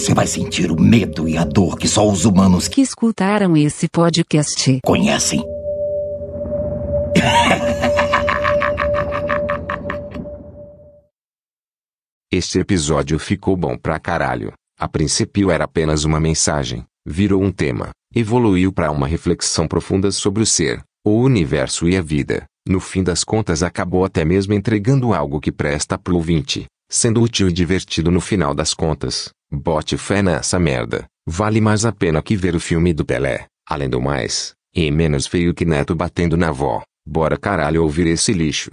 você vai sentir o medo e a dor que só os humanos que escutaram esse podcast conhecem. Este episódio ficou bom pra caralho. A princípio era apenas uma mensagem, virou um tema, evoluiu para uma reflexão profunda sobre o ser, o universo e a vida. No fim das contas acabou até mesmo entregando algo que presta pro ouvinte, sendo útil e divertido no final das contas. Bote fé nessa merda. Vale mais a pena que ver o filme do Pelé. Além do mais, e menos feio que neto batendo na avó. Bora caralho ouvir esse lixo.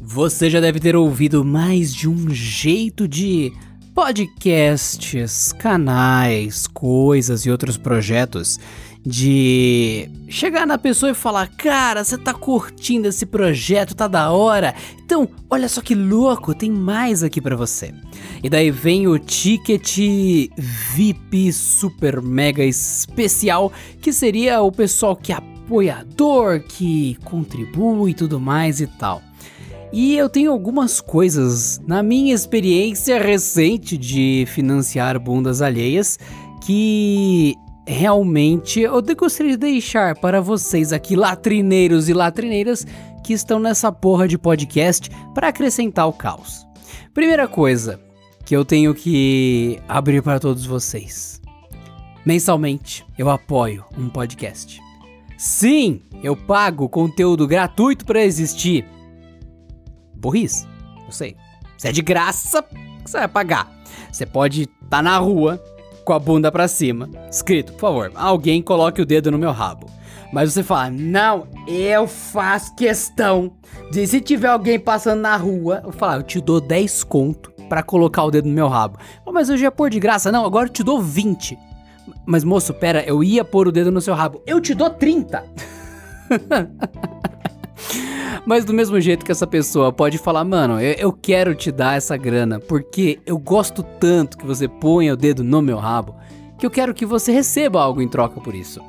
Você já deve ter ouvido mais de um jeito de podcasts, canais, coisas e outros projetos de chegar na pessoa e falar: "Cara, você tá curtindo esse projeto, tá da hora? Então, olha só que louco, tem mais aqui para você". E daí vem o ticket VIP super mega especial, que seria o pessoal que é apoiador, que contribui e tudo mais e tal. E eu tenho algumas coisas na minha experiência recente de financiar bundas alheias que realmente eu gostaria de deixar para vocês aqui, latrineiros e latrineiras, que estão nessa porra de podcast para acrescentar o caos. Primeira coisa que eu tenho que abrir para todos vocês. Mensalmente eu apoio um podcast. Sim, eu pago conteúdo gratuito para existir burrice. Eu sei. Se é de graça, você vai pagar. Você pode estar tá na rua com a bunda para cima, escrito, por favor, alguém coloque o dedo no meu rabo. Mas você fala, não, eu faço questão de se tiver alguém passando na rua, eu falo, eu te dou 10 conto para colocar o dedo no meu rabo. Mas eu já ia pôr de graça, não, agora eu te dou 20. Mas moço, pera, eu ia pôr o dedo no seu rabo. Eu te dou 30. Mas do mesmo jeito que essa pessoa pode falar, mano, eu, eu, quero te dar essa grana porque eu gosto tanto que você ponha o dedo no meu rabo que eu quero que você receba algo em troca por isso.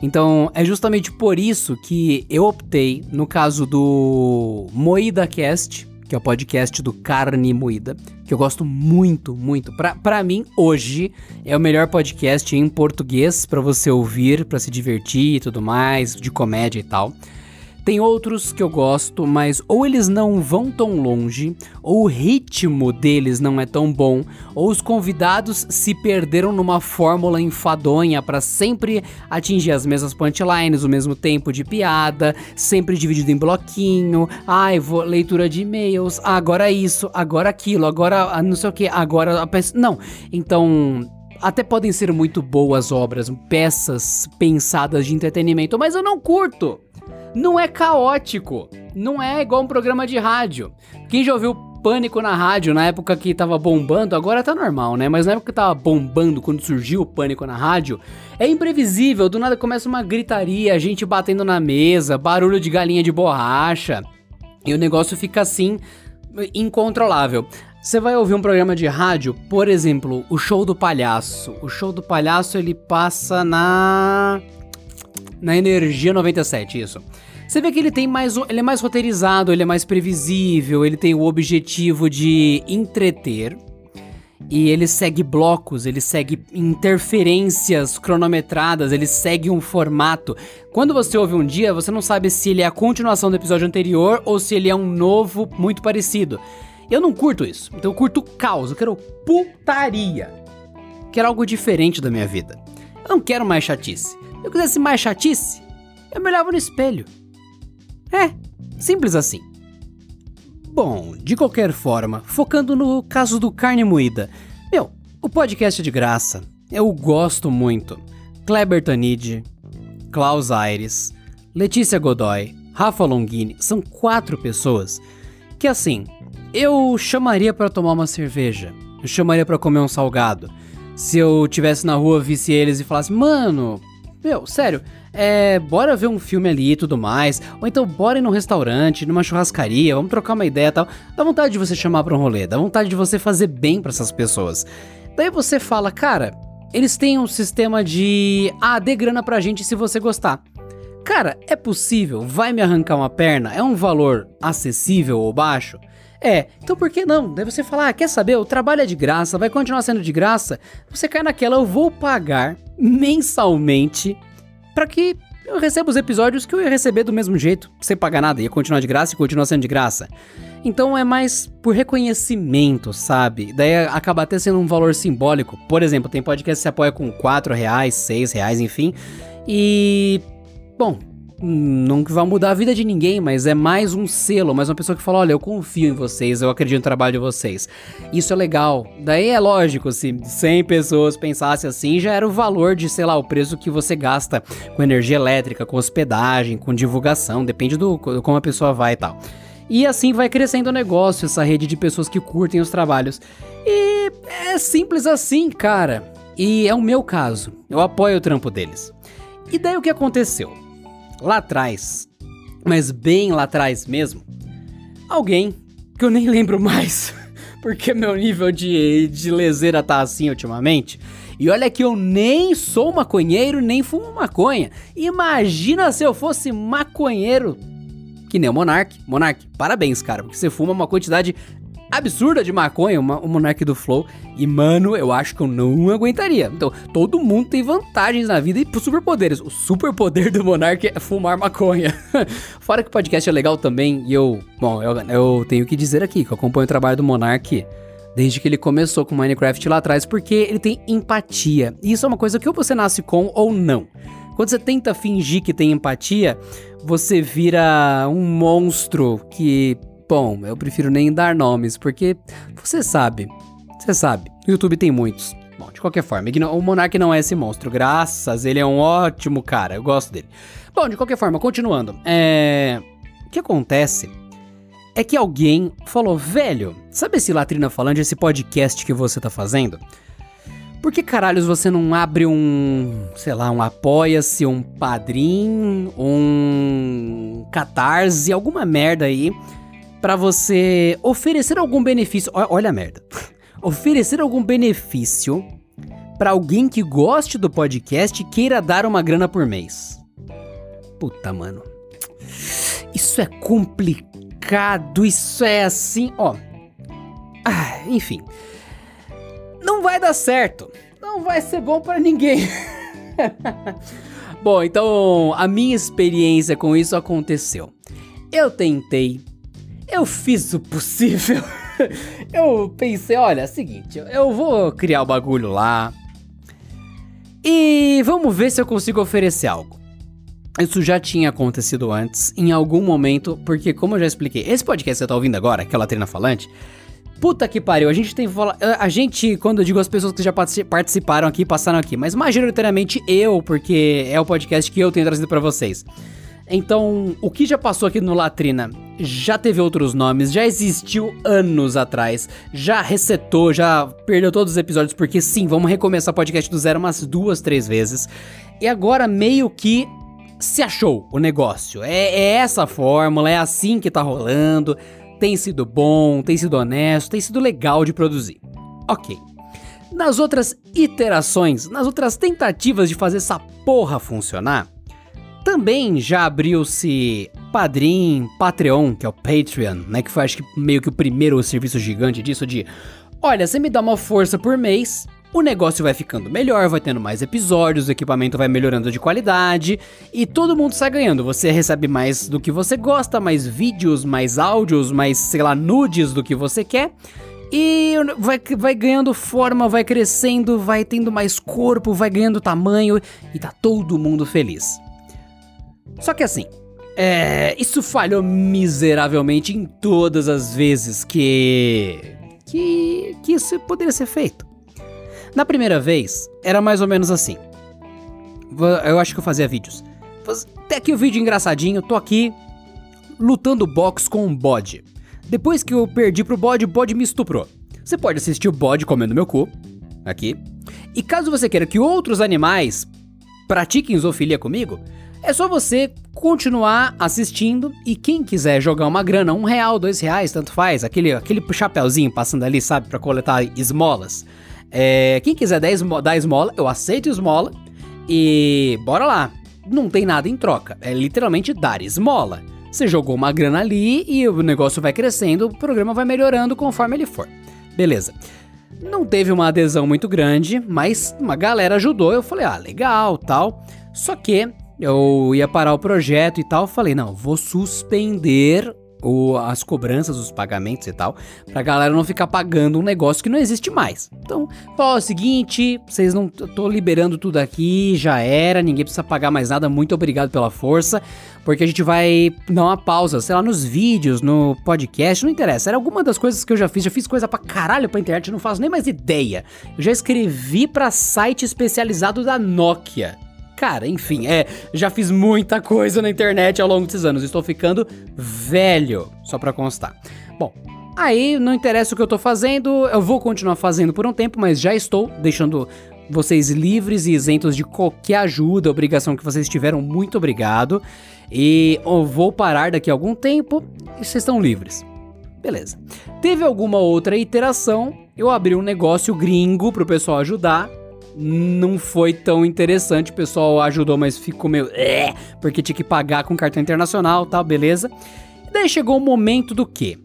Então é justamente por isso que eu optei, no caso do Moída Cast, que é o podcast do Carne Moída, que eu gosto muito, muito. Pra, mim, hoje, é o melhor podcast em português para você ouvir, para se divertir e tudo mais, de comédia e tal. Tem outros que eu gosto, mas ou eles não vão tão longe, ou o ritmo deles não é tão bom, ou os convidados se perderam numa fórmula enfadonha para sempre atingir as mesmas punchlines, o mesmo tempo de piada, sempre dividido em bloquinho. Ai, vou leitura de e-mails, agora isso, agora aquilo, agora ah, não sei o que, agora a peça. Não. Então, até podem ser muito boas obras, peças pensadas de entretenimento, mas eu não curto não é caótico. Não é igual um programa de rádio. Quem já ouviu Pânico na rádio na época que tava bombando, agora tá normal, né? Mas na época que tava bombando, quando surgiu o Pânico na rádio, é imprevisível. Do nada começa uma gritaria, gente batendo na mesa, barulho de galinha de borracha. E o negócio fica assim, incontrolável. Você vai ouvir um programa de rádio, por exemplo, o Show do Palhaço. O Show do Palhaço ele passa na na Energia 97, isso. Você vê que ele tem mais. Ele é mais roteirizado, ele é mais previsível, ele tem o objetivo de entreter. E ele segue blocos, ele segue interferências cronometradas, ele segue um formato. Quando você ouve um dia, você não sabe se ele é a continuação do episódio anterior ou se ele é um novo muito parecido. Eu não curto isso. Então eu curto caos, eu quero putaria. Quero algo diferente da minha vida. Eu não quero mais chatice. Eu quisesse mais chatice, eu me olhava no espelho. É, simples assim. Bom, de qualquer forma, focando no caso do Carne Moída. Meu, o podcast é de graça. Eu gosto muito. Kleber Tanid, Klaus Aires, Letícia Godoy, Rafa Longini, são quatro pessoas que assim, eu chamaria para tomar uma cerveja, eu chamaria para comer um salgado. Se eu tivesse na rua, visse eles e falasse, mano, meu, sério, é, bora ver um filme ali e tudo mais, ou então bora ir num restaurante, numa churrascaria, vamos trocar uma ideia e tal. Dá vontade de você chamar pra um rolê, dá vontade de você fazer bem para essas pessoas. Daí você fala, cara, eles têm um sistema de ah, dê grana pra gente se você gostar. Cara, é possível? Vai me arrancar uma perna? É um valor acessível ou baixo? É, então por que não? Daí você fala, ah, quer saber? O trabalho é de graça, vai continuar sendo de graça. Você cai naquela, eu vou pagar mensalmente para que eu receba os episódios que eu ia receber do mesmo jeito, sem pagar nada, ia continuar de graça e continua sendo de graça. Então é mais por reconhecimento, sabe? Daí acaba até sendo um valor simbólico. Por exemplo, tem podcast que se apoia com 4 reais, 6 reais, enfim. E. Bom, não que vai mudar a vida de ninguém, mas é mais um selo, mais uma pessoa que fala: olha, eu confio em vocês, eu acredito no trabalho de vocês. Isso é legal. Daí é lógico, se 100 pessoas pensassem assim, já era o valor de, sei lá, o preço que você gasta com energia elétrica, com hospedagem, com divulgação, depende do como a pessoa vai e tal. E assim vai crescendo o negócio, essa rede de pessoas que curtem os trabalhos. E é simples assim, cara. E é o meu caso. Eu apoio o trampo deles. E daí o que aconteceu? Lá atrás, mas bem lá atrás mesmo, alguém que eu nem lembro mais, porque meu nível de, de leseira tá assim ultimamente. E olha que eu nem sou maconheiro, nem fumo maconha. Imagina se eu fosse maconheiro que nem o Monark. Monark, parabéns, cara, porque você fuma uma quantidade absurda de maconha, uma, o Monark do Flow. E, mano, eu acho que eu não aguentaria. Então, todo mundo tem vantagens na vida e superpoderes. O superpoder do Monark é fumar maconha. Fora que o podcast é legal também, e eu, bom, eu, eu tenho que dizer aqui que eu acompanho o trabalho do Monark desde que ele começou com Minecraft lá atrás, porque ele tem empatia. E isso é uma coisa que ou você nasce com ou não. Quando você tenta fingir que tem empatia, você vira um monstro que, bom, eu prefiro nem dar nomes, porque você sabe, você sabe, o YouTube tem muitos. Bom, de qualquer forma, o Monark não é esse monstro, graças, ele é um ótimo cara, eu gosto dele. Bom, de qualquer forma, continuando, é... O que acontece é que alguém falou, velho, sabe esse Latrina Falante, esse podcast que você tá fazendo? Por que caralhos você não abre um, sei lá, um apoia-se, um padrim, um catarse, alguma merda aí para você oferecer algum benefício. Olha a merda. oferecer algum benefício para alguém que goste do podcast e queira dar uma grana por mês. Puta, mano. Isso é complicado, isso é assim, ó. Ah, enfim não vai dar certo. Não vai ser bom para ninguém. bom, então a minha experiência com isso aconteceu. Eu tentei, eu fiz o possível. eu pensei, olha, é o seguinte, eu vou criar o bagulho lá. E vamos ver se eu consigo oferecer algo. Isso já tinha acontecido antes, em algum momento, porque como eu já expliquei, esse podcast que você tá ouvindo agora, aquela trina falante, Puta que pariu, a gente tem que. A gente, quando eu digo as pessoas que já participaram aqui, passaram aqui, mas majoritariamente eu, porque é o podcast que eu tenho trazido para vocês. Então, o que já passou aqui no Latrina já teve outros nomes, já existiu anos atrás, já resetou, já perdeu todos os episódios, porque sim, vamos recomeçar o podcast do zero umas duas, três vezes. E agora meio que se achou o negócio. É, é essa fórmula, é assim que tá rolando tem sido bom, tem sido honesto, tem sido legal de produzir. Ok. Nas outras iterações, nas outras tentativas de fazer essa porra funcionar, também já abriu-se Padrim, Patreon, que é o Patreon, né? Que foi acho que meio que o primeiro serviço gigante disso de olha, você me dá uma força por mês o negócio vai ficando melhor, vai tendo mais episódios, o equipamento vai melhorando de qualidade e todo mundo sai ganhando. Você recebe mais do que você gosta, mais vídeos, mais áudios, mais, sei lá, nudes do que você quer. E vai, vai ganhando forma, vai crescendo, vai tendo mais corpo, vai ganhando tamanho e tá todo mundo feliz. Só que assim, é, isso falhou miseravelmente em todas as vezes que, que, que isso poderia ser feito. Na primeira vez, era mais ou menos assim. Eu acho que eu fazia vídeos. Até aqui o vídeo engraçadinho, tô aqui lutando box com um bode. Depois que eu perdi pro bode, o bode me estuprou. Você pode assistir o bode comendo meu cu, aqui. E caso você queira que outros animais pratiquem zoofilia comigo, é só você continuar assistindo e quem quiser jogar uma grana, um real, dois reais, tanto faz, aquele, aquele chapéuzinho passando ali, sabe, para coletar esmolas É, quem quiser dar, esmo dar esmola, eu aceito esmola. E bora lá. Não tem nada em troca. É literalmente dar esmola. Você jogou uma grana ali e o negócio vai crescendo, o programa vai melhorando conforme ele for. Beleza. Não teve uma adesão muito grande, mas uma galera ajudou. Eu falei, ah, legal, tal. Só que eu ia parar o projeto e tal. Falei, não, vou suspender o, as cobranças, os pagamentos e tal, pra galera não ficar pagando um negócio que não existe mais. Então, ó, é o seguinte, vocês não. tô liberando tudo aqui, já era, ninguém precisa pagar mais nada, muito obrigado pela força, porque a gente vai dar uma pausa, sei lá, nos vídeos, no podcast, não interessa. Era alguma das coisas que eu já fiz, já fiz coisa pra caralho pra internet, não faço nem mais ideia. Eu já escrevi pra site especializado da Nokia. Cara, enfim, é, já fiz muita coisa na internet ao longo desses anos. Estou ficando velho, só pra constar. Bom, aí não interessa o que eu tô fazendo, eu vou continuar fazendo por um tempo, mas já estou deixando vocês livres e isentos de qualquer ajuda, obrigação que vocês tiveram. Muito obrigado. E eu vou parar daqui a algum tempo e vocês estão livres. Beleza. Teve alguma outra iteração, eu abri um negócio gringo pro pessoal ajudar não foi tão interessante. O pessoal ajudou, mas ficou meio. É, porque tinha que pagar com cartão internacional tal, beleza. E daí chegou o momento do quê?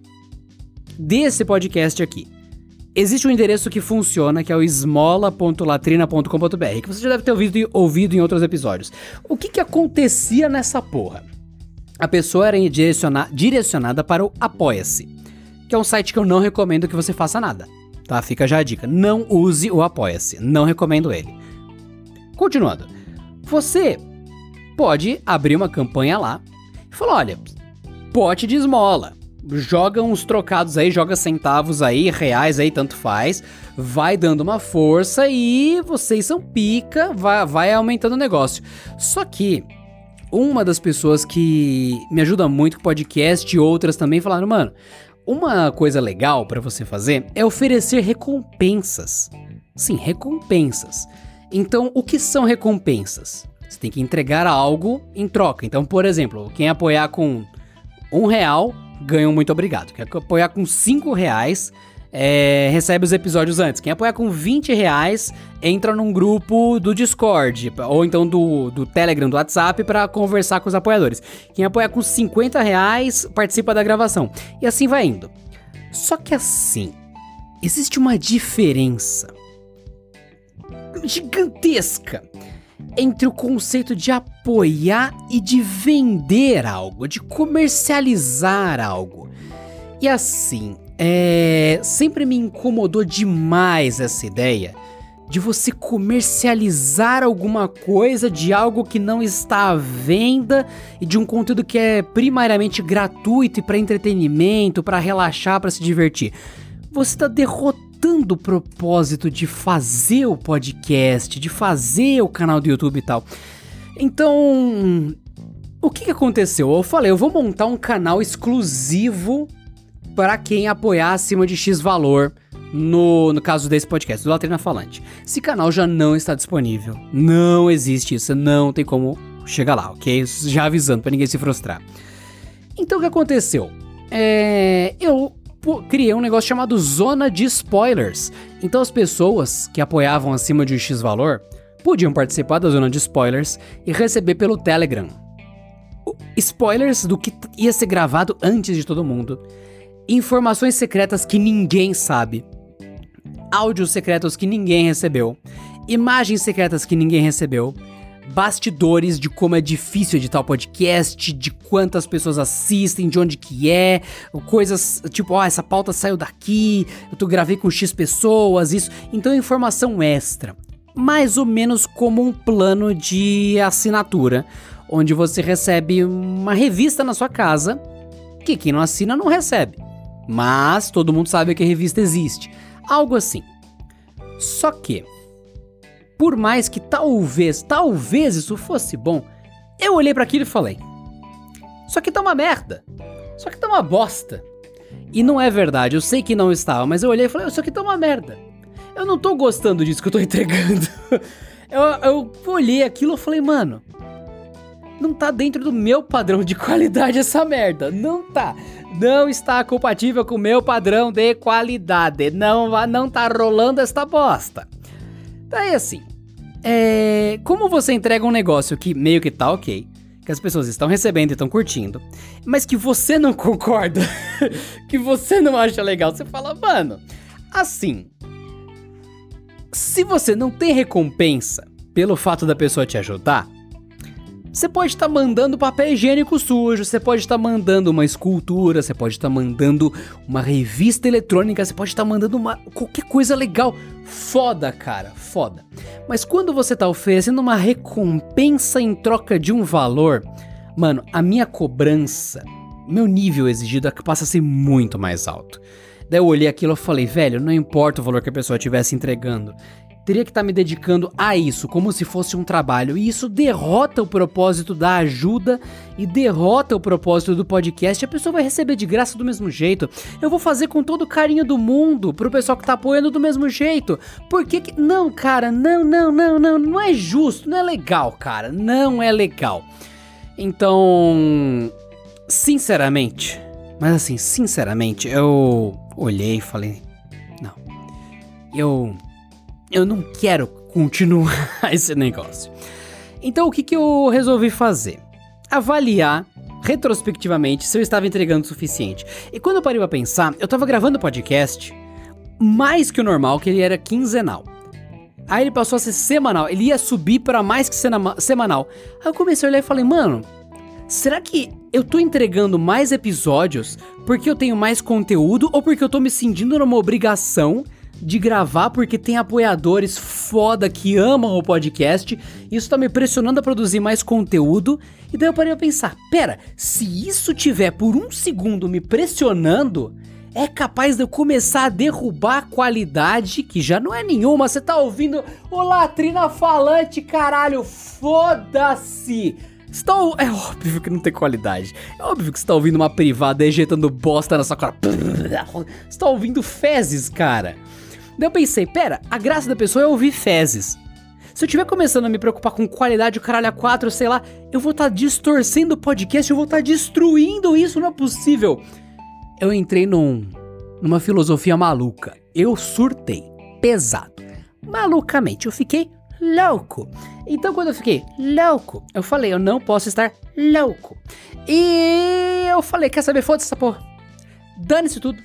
Desse podcast aqui. Existe um endereço que funciona, que é o esmola.latrina.com.br, que você já deve ter ouvido, ouvido em outros episódios. O que, que acontecia nessa porra? A pessoa era direciona direcionada para o Apoia-se, que é um site que eu não recomendo que você faça nada tá? Fica já a dica. Não use o Apoia-se. Não recomendo ele. Continuando. Você pode abrir uma campanha lá e falar: olha, pote de esmola. Joga uns trocados aí, joga centavos aí, reais aí, tanto faz. Vai dando uma força e vocês são pica, vai, vai aumentando o negócio. Só que uma das pessoas que me ajuda muito com podcast e outras também falaram, mano, uma coisa legal para você fazer é oferecer recompensas. Sim, recompensas. Então, o que são recompensas? Você tem que entregar algo em troca. Então, por exemplo, quem apoiar com um real ganha um muito obrigado. Quem apoiar com cinco reais é, recebe os episódios antes. Quem apoia com 20 reais entra num grupo do Discord, ou então do, do Telegram, do WhatsApp, para conversar com os apoiadores. Quem apoia com 50 reais participa da gravação. E assim vai indo. Só que assim, existe uma diferença gigantesca entre o conceito de apoiar e de vender algo, de comercializar algo. E assim, é, sempre me incomodou demais essa ideia de você comercializar alguma coisa de algo que não está à venda e de um conteúdo que é primariamente gratuito e para entretenimento, para relaxar, para se divertir. Você está derrotando o propósito de fazer o podcast, de fazer o canal do YouTube e tal. Então, o que, que aconteceu? Eu falei, eu vou montar um canal exclusivo para quem apoiar acima de X valor no, no caso desse podcast, do Latrina Falante. Esse canal já não está disponível. Não existe isso, não tem como chegar lá, ok? Já avisando para ninguém se frustrar. Então o que aconteceu? É, eu criei um negócio chamado Zona de Spoilers. Então as pessoas que apoiavam acima de um X valor podiam participar da Zona de Spoilers e receber pelo Telegram spoilers do que ia ser gravado antes de todo mundo informações secretas que ninguém sabe, áudios secretos que ninguém recebeu, imagens secretas que ninguém recebeu, bastidores de como é difícil editar o podcast, de quantas pessoas assistem, de onde que é, coisas tipo, ó, oh, essa pauta saiu daqui, eu tô gravei com X pessoas, isso. Então informação extra. Mais ou menos como um plano de assinatura, onde você recebe uma revista na sua casa, que quem não assina não recebe. Mas todo mundo sabe que a revista existe. Algo assim. Só que, por mais que talvez, talvez isso fosse bom, eu olhei para aquilo e falei: Isso aqui tá uma merda. Isso aqui tá uma bosta. E não é verdade, eu sei que não estava, mas eu olhei e falei: Isso aqui tá uma merda. Eu não tô gostando disso que eu tô entregando. eu, eu olhei aquilo e falei: Mano, não tá dentro do meu padrão de qualidade essa merda. Não tá. Não está compatível com o meu padrão de qualidade. Não, não tá rolando esta bosta. Daí assim, é, como você entrega um negócio que meio que tá ok, que as pessoas estão recebendo e estão curtindo, mas que você não concorda, que você não acha legal, você fala, mano, assim, se você não tem recompensa pelo fato da pessoa te ajudar, você pode estar tá mandando papel higiênico sujo, você pode estar tá mandando uma escultura, você pode estar tá mandando uma revista eletrônica, você pode estar mandando uma qualquer coisa legal. Foda, cara, foda. Mas quando você está oferecendo uma recompensa em troca de um valor, mano, a minha cobrança, meu nível exigido é passa a ser muito mais alto. Daí eu olhei aquilo e falei, velho, não importa o valor que a pessoa estivesse entregando, teria que estar tá me dedicando a isso, como se fosse um trabalho. E isso derrota o propósito da ajuda e derrota o propósito do podcast. A pessoa vai receber de graça do mesmo jeito. Eu vou fazer com todo o carinho do mundo pro pessoal que tá apoiando do mesmo jeito. Por que, que... Não, cara, não, não, não, não. Não é justo, não é legal, cara. Não é legal. Então, sinceramente, mas assim, sinceramente, eu olhei e falei: não, eu eu não quero continuar esse negócio. Então o que, que eu resolvi fazer? Avaliar retrospectivamente se eu estava entregando o suficiente. E quando eu parei pra pensar, eu tava gravando o podcast mais que o normal, que ele era quinzenal. Aí ele passou a ser semanal, ele ia subir para mais que semanal. Aí eu comecei a olhar e falei, mano, será que eu tô entregando mais episódios porque eu tenho mais conteúdo ou porque eu tô me sentindo numa obrigação de gravar porque tem apoiadores foda que amam o podcast. Isso tá me pressionando a produzir mais conteúdo. E daí eu parei a pensar: pera, se isso tiver por um segundo me pressionando, é capaz de eu começar a derrubar a qualidade, que já não é nenhuma. Você tá ouvindo o Latrina Falante, caralho, foda-se! Está, é óbvio que não tem qualidade. É óbvio que você tá ouvindo uma privada ejetando bosta na sua cara. Você tá ouvindo fezes, cara. Daí eu pensei, pera, a graça da pessoa é ouvir fezes. Se eu tiver começando a me preocupar com qualidade, o caralho a 4, sei lá, eu vou estar tá distorcendo o podcast, eu vou estar tá destruindo isso, não é possível. Eu entrei num, numa filosofia maluca. Eu surtei. Pesado. Malucamente. Eu fiquei louco. Então, quando eu fiquei louco, eu falei, eu não posso estar louco. E eu falei, quer saber? Foda-se essa porra. Dane-se tudo.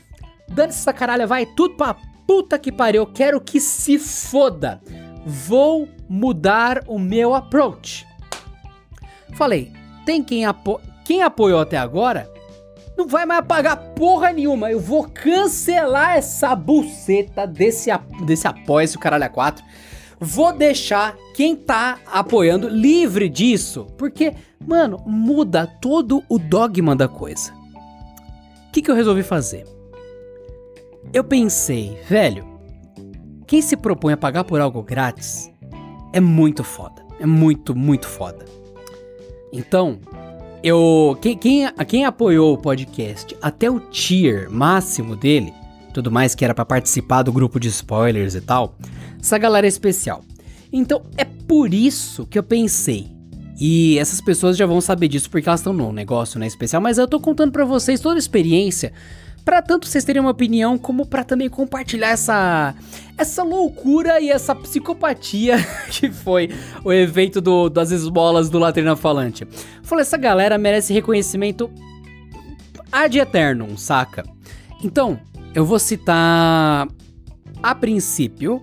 Dane-se essa caralha, vai tudo pra puta que pariu, quero que se foda. Vou mudar o meu approach. Falei, tem quem, apo quem apoiou até agora não vai mais pagar porra nenhuma. Eu vou cancelar essa buceta desse, desse apoio, esse caralho a 4. Vou deixar quem tá apoiando livre disso. Porque, mano, muda todo o dogma da coisa. O que, que eu resolvi fazer? Eu pensei, velho, quem se propõe a pagar por algo grátis é muito foda. É muito, muito foda. Então, eu. Quem, quem, quem apoiou o podcast até o tier máximo dele, tudo mais que era para participar do grupo de spoilers e tal, essa galera é especial. Então é por isso que eu pensei. E essas pessoas já vão saber disso porque elas estão num negócio né, especial, mas eu tô contando para vocês toda a experiência para tanto vocês terem uma opinião, como para também compartilhar essa essa loucura e essa psicopatia que foi o evento do, das esmolas do Latrina Falante. Falei, essa galera merece reconhecimento ad eternum, saca? Então, eu vou citar a princípio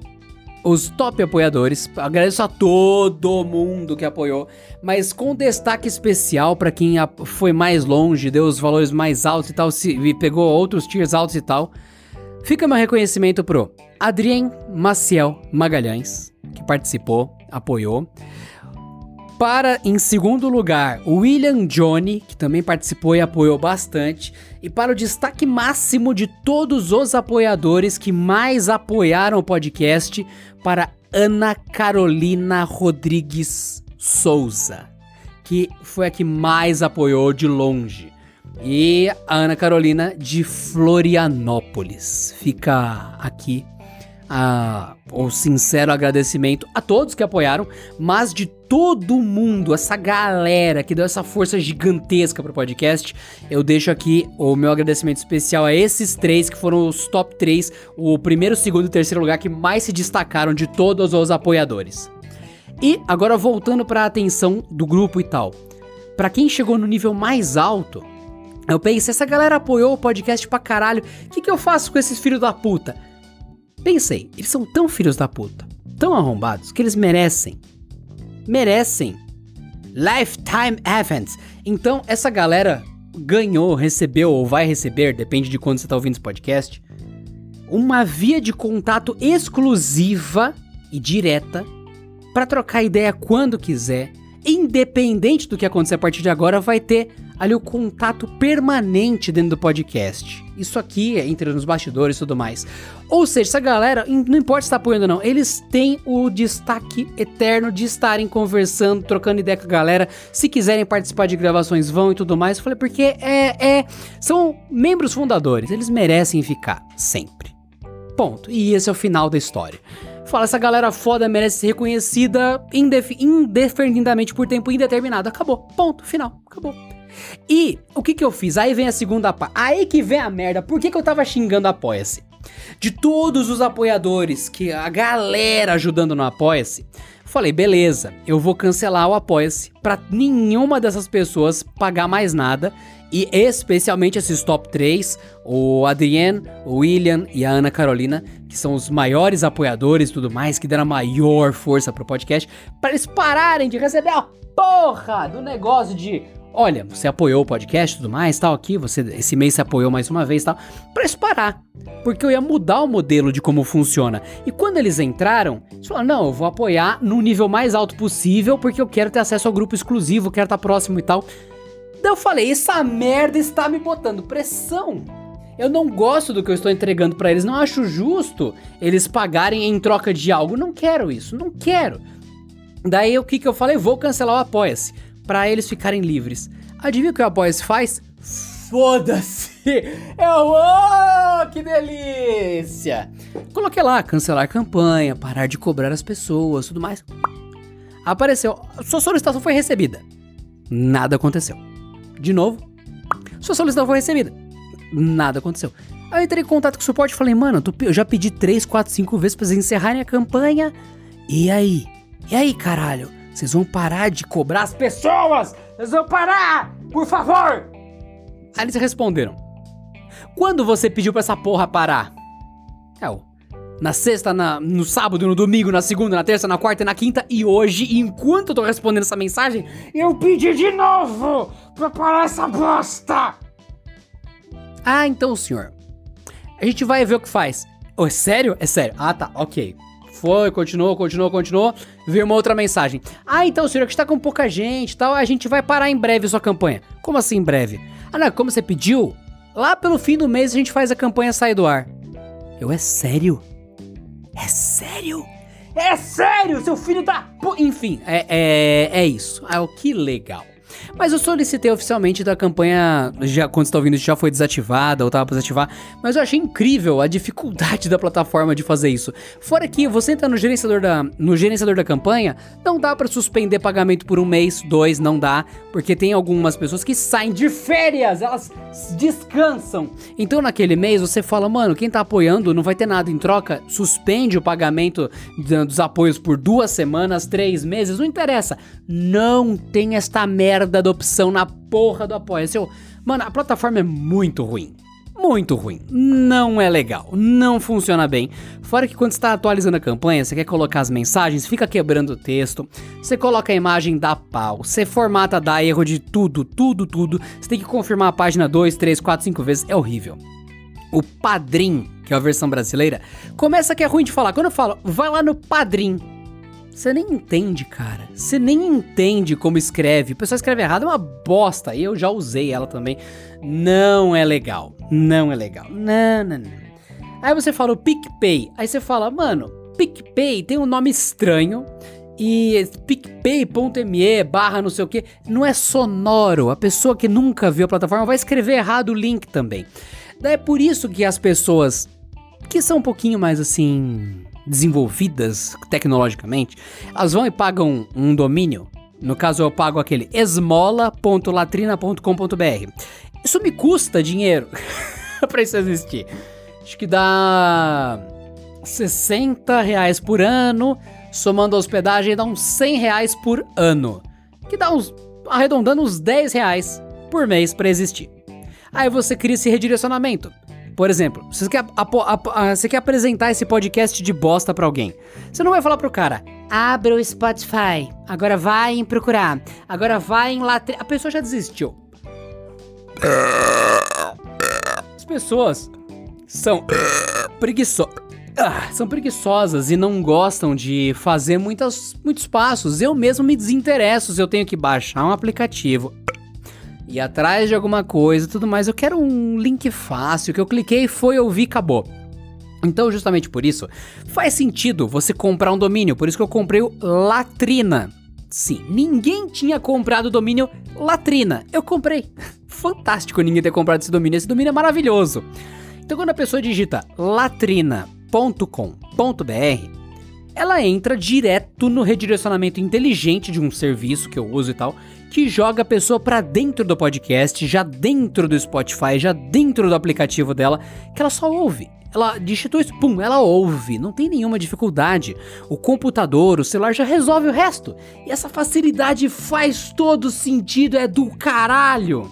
os top apoiadores. Agradeço a todo mundo que apoiou, mas com destaque especial para quem foi mais longe, deu os valores mais altos e tal, e pegou outros tiers altos e tal. Fica meu reconhecimento pro Adrien Maciel Magalhães, que participou, apoiou. Para, em segundo lugar, William Johnny, que também participou e apoiou bastante. E para o destaque máximo de todos os apoiadores que mais apoiaram o podcast, para Ana Carolina Rodrigues Souza, que foi a que mais apoiou de longe. E a Ana Carolina de Florianópolis. Fica aqui a, o sincero agradecimento a todos que apoiaram, mas de todo mundo, essa galera que deu essa força gigantesca pro podcast, eu deixo aqui o meu agradecimento especial a esses três que foram os top 3, o primeiro, segundo e terceiro lugar que mais se destacaram de todos os apoiadores. E agora voltando para a atenção do grupo e tal. Para quem chegou no nível mais alto, eu pensei, essa galera apoiou o podcast pra caralho, o que, que eu faço com esses filhos da puta? Pensei, eles são tão filhos da puta, tão arrombados, que eles merecem. Merecem. Lifetime Events. Então, essa galera ganhou, recebeu ou vai receber, depende de quando você tá ouvindo esse podcast, uma via de contato exclusiva e direta para trocar ideia quando quiser, independente do que acontecer a partir de agora, vai ter ali o contato permanente dentro do podcast. Isso aqui é entre nos bastidores e tudo mais. Ou seja, essa galera, não importa se tá apoiando ou não, eles têm o destaque eterno de estarem conversando, trocando ideia com a galera. Se quiserem participar de gravações, vão e tudo mais. Eu falei, porque é, é, são membros fundadores, eles merecem ficar sempre. Ponto. E esse é o final da história. Fala, essa galera foda merece ser reconhecida indef indefinidamente por tempo indeterminado. Acabou. Ponto. Final. Acabou. E o que que eu fiz? Aí vem a segunda parte. Aí que vem a merda. Por que que eu tava xingando Apoia-se? De todos os apoiadores, que a galera ajudando no Apoia-se, falei, beleza, eu vou cancelar o Apoia-se pra nenhuma dessas pessoas pagar mais nada. E especialmente esses top 3, o Adrien, o William e a Ana Carolina, que são os maiores apoiadores e tudo mais, que deram a maior força pro podcast, para eles pararem de receber a porra do negócio de olha, você apoiou o podcast e tudo mais, tal, aqui, você esse mês você apoiou mais uma vez, tal, para isso parar. Porque eu ia mudar o modelo de como funciona. E quando eles entraram, eles falaram, não, eu vou apoiar no nível mais alto possível, porque eu quero ter acesso ao grupo exclusivo, quero estar próximo e tal. Daí eu falei, essa merda está me botando pressão. Eu não gosto do que eu estou entregando para eles, não acho justo eles pagarem em troca de algo. Não quero isso, não quero. Daí o que, que eu falei? Vou cancelar o Apoia-se para eles ficarem livres. Adivinha o que o Apoia-se faz? Foda-se! Eu, oh, que delícia! Coloquei lá, cancelar a campanha, parar de cobrar as pessoas, tudo mais. Apareceu, sua solicitação foi recebida. Nada aconteceu. De novo, sua solicitação foi recebida. Nada aconteceu. Aí eu entrei em contato com o suporte e falei, mano, eu já pedi 3, 4, 5 vezes pra vocês encerrarem a campanha. E aí? E aí, caralho? Vocês vão parar de cobrar as pessoas! Vocês vão parar! Por favor! Aí eles responderam. Quando você pediu pra essa porra parar? É, o na sexta, na, no sábado, no domingo, na segunda, na terça, na quarta e na quinta. E hoje, enquanto eu tô respondendo essa mensagem, eu pedi de novo pra parar essa bosta! Ah, então, senhor. A gente vai ver o que faz. Oh, é sério? É sério. Ah, tá, ok. Foi, continuou, continuou, continuou. Veio uma outra mensagem. Ah, então, senhor, que está com pouca gente e tal, a gente vai parar em breve sua campanha. Como assim em breve? Ah, não, como você pediu? Lá pelo fim do mês a gente faz a campanha sair do ar. Eu, é sério? É sério? É sério, seu filho da... Enfim, é, é, é isso. Ah, que legal. Mas eu solicitei oficialmente da campanha, já quando você tá ouvindo, já foi desativada ou tava pra desativar, mas eu achei incrível a dificuldade da plataforma de fazer isso. Fora que você entra no gerenciador da, no gerenciador da campanha, não dá para suspender pagamento por um mês, dois, não dá, porque tem algumas pessoas que saem de férias, elas descansam. Então naquele mês você fala, mano, quem tá apoiando não vai ter nada em troca, suspende o pagamento dos apoios por duas semanas, três meses, não interessa. Não tem esta merda merda da opção na porra do Apoia-se. Mano, a plataforma é muito ruim. Muito ruim. Não é legal. Não funciona bem. Fora que quando está atualizando a campanha, você quer colocar as mensagens, fica quebrando o texto. Você coloca a imagem, dá pau. Você formata, dá erro de tudo, tudo, tudo. Você tem que confirmar a página 2, 3, 4, 5 vezes. É horrível. O Padrim, que é a versão brasileira, começa que é ruim de falar. Quando eu falo, vai lá no Padrim você nem entende, cara. Você nem entende como escreve. O pessoal escreve errado, é uma bosta. E eu já usei ela também. Não é legal. Não é legal. Não, não, não. Aí você fala o PicPay. Aí você fala, mano, PicPay tem um nome estranho. E picpay.me barra não sei o que. Não é sonoro. A pessoa que nunca viu a plataforma vai escrever errado o link também. Daí é por isso que as pessoas que são um pouquinho mais assim desenvolvidas tecnologicamente, elas vão e pagam um domínio. No caso, eu pago aquele esmola.latrina.com.br. Isso me custa dinheiro pra isso existir. Acho que dá 60 reais por ano, somando a hospedagem dá uns 100 reais por ano. Que dá uns, arredondando uns 10 reais por mês para existir. Aí você cria esse redirecionamento. Por exemplo, você quer, você quer apresentar esse podcast de bosta pra alguém. Você não vai falar pro cara, abra o Spotify, agora vai em procurar, agora vai em lá. A pessoa já desistiu. As pessoas são preguiçosas. Ah, são preguiçosas e não gostam de fazer muitas, muitos passos. Eu mesmo me desinteresso se eu tenho que baixar um aplicativo, ir atrás de alguma coisa tudo mais. Eu quero um link fácil que eu cliquei, foi ouvir, acabou. Então, justamente por isso, faz sentido você comprar um domínio. Por isso que eu comprei o Latrina. Sim, ninguém tinha comprado o domínio Latrina. Eu comprei. Fantástico ninguém ter comprado esse domínio. Esse domínio é maravilhoso. Então, quando a pessoa digita latrina.com.br, ela entra direto no redirecionamento inteligente de um serviço que eu uso e tal, que joga a pessoa para dentro do podcast, já dentro do Spotify, já dentro do aplicativo dela, que ela só ouve. Ela digitou isso, pum, ela ouve, não tem nenhuma dificuldade. O computador, o celular já resolve o resto. E essa facilidade faz todo sentido, é do caralho.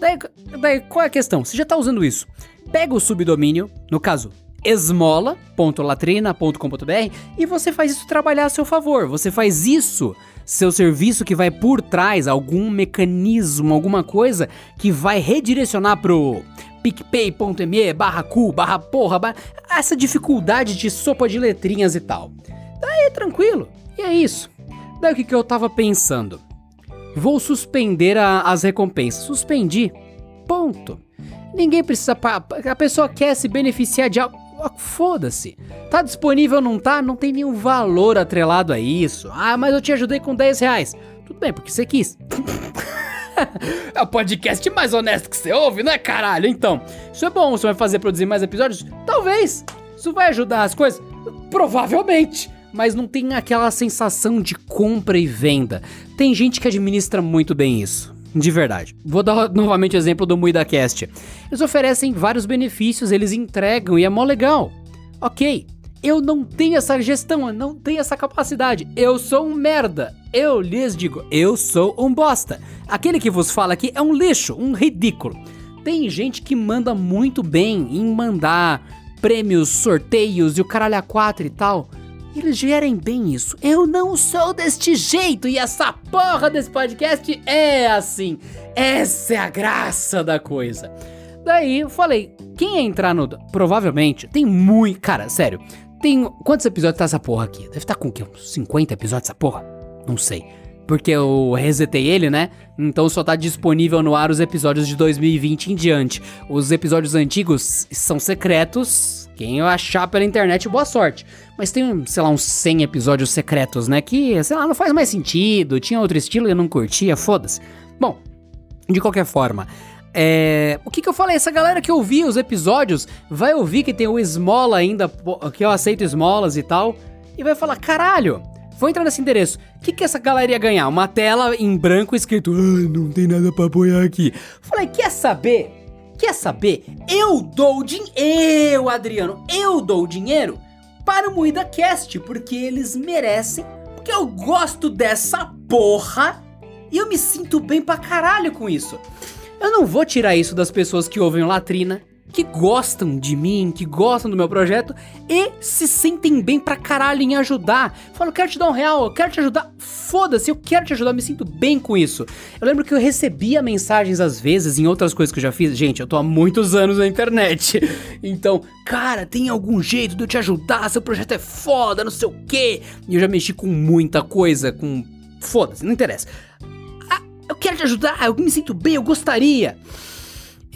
Daí, daí qual é a questão? Você já tá usando isso. Pega o subdomínio, no caso, esmola.latrina.com.br e você faz isso trabalhar a seu favor. Você faz isso, seu serviço que vai por trás, algum mecanismo, alguma coisa que vai redirecionar pro picpay.me barra cu, barra porra, barra... essa dificuldade de sopa de letrinhas e tal. Daí tranquilo, e é isso. Daí o que, que eu tava pensando? Vou suspender a, as recompensas. Suspendi. Ponto. Ninguém precisa. A pessoa quer se beneficiar de algo. Foda-se. Tá disponível ou não tá? Não tem nenhum valor atrelado a isso. Ah, mas eu te ajudei com 10 reais. Tudo bem, porque você quis. é o podcast mais honesto que você ouve, não é caralho? Então, isso é bom. Você vai fazer produzir mais episódios? Talvez. Isso vai ajudar as coisas? Provavelmente. Mas não tem aquela sensação de compra e venda. Tem gente que administra muito bem isso. De verdade. Vou dar novamente o exemplo do MuidaCast. Eles oferecem vários benefícios, eles entregam e é mó legal. Ok, eu não tenho essa gestão, eu não tenho essa capacidade. Eu sou um merda. Eu lhes digo, eu sou um bosta. Aquele que vos fala aqui é um lixo, um ridículo. Tem gente que manda muito bem em mandar prêmios, sorteios e o caralho a quatro e tal. Eles gerem bem isso. Eu não sou deste jeito e essa porra desse podcast é assim. Essa é a graça da coisa. Daí eu falei, quem entrar no. Provavelmente tem muito. Cara, sério. Tem. Quantos episódios tá essa porra aqui? Deve estar tá com o quê? Uns 50 episódios essa porra? Não sei. Porque eu resetei ele, né? Então só tá disponível no ar os episódios de 2020 em diante. Os episódios antigos são secretos quem achar pela internet, boa sorte. Mas tem, sei lá, uns 100 episódios secretos, né? Que, sei lá, não faz mais sentido. Tinha outro estilo e eu não curtia, foda-se. Bom, de qualquer forma. É, o que, que eu falei? Essa galera que ouvia os episódios vai ouvir que tem o esmola ainda, que eu aceito esmolas e tal, e vai falar: caralho, vou entrar nesse endereço. O que, que essa galera ia ganhar? Uma tela em branco escrito: ah, não tem nada pra apoiar aqui. Falei: quer saber? Quer saber? Eu dou dinheiro. Adriano, eu dou dinheiro para o Moída Cast, porque eles merecem, porque eu gosto dessa porra e eu me sinto bem pra caralho com isso. Eu não vou tirar isso das pessoas que ouvem Latrina, que gostam de mim, que gostam do meu projeto e se sentem bem pra caralho em ajudar. Falo, quero te dar um real, eu quero te ajudar. Foda-se, eu quero te ajudar, me sinto bem com isso. Eu lembro que eu recebia mensagens às vezes em outras coisas que eu já fiz. Gente, eu tô há muitos anos na internet. Então, cara, tem algum jeito de eu te ajudar? Seu projeto é foda, não sei o quê. E eu já mexi com muita coisa, com. Foda-se, não interessa. Ah, eu quero te ajudar, eu me sinto bem, eu gostaria.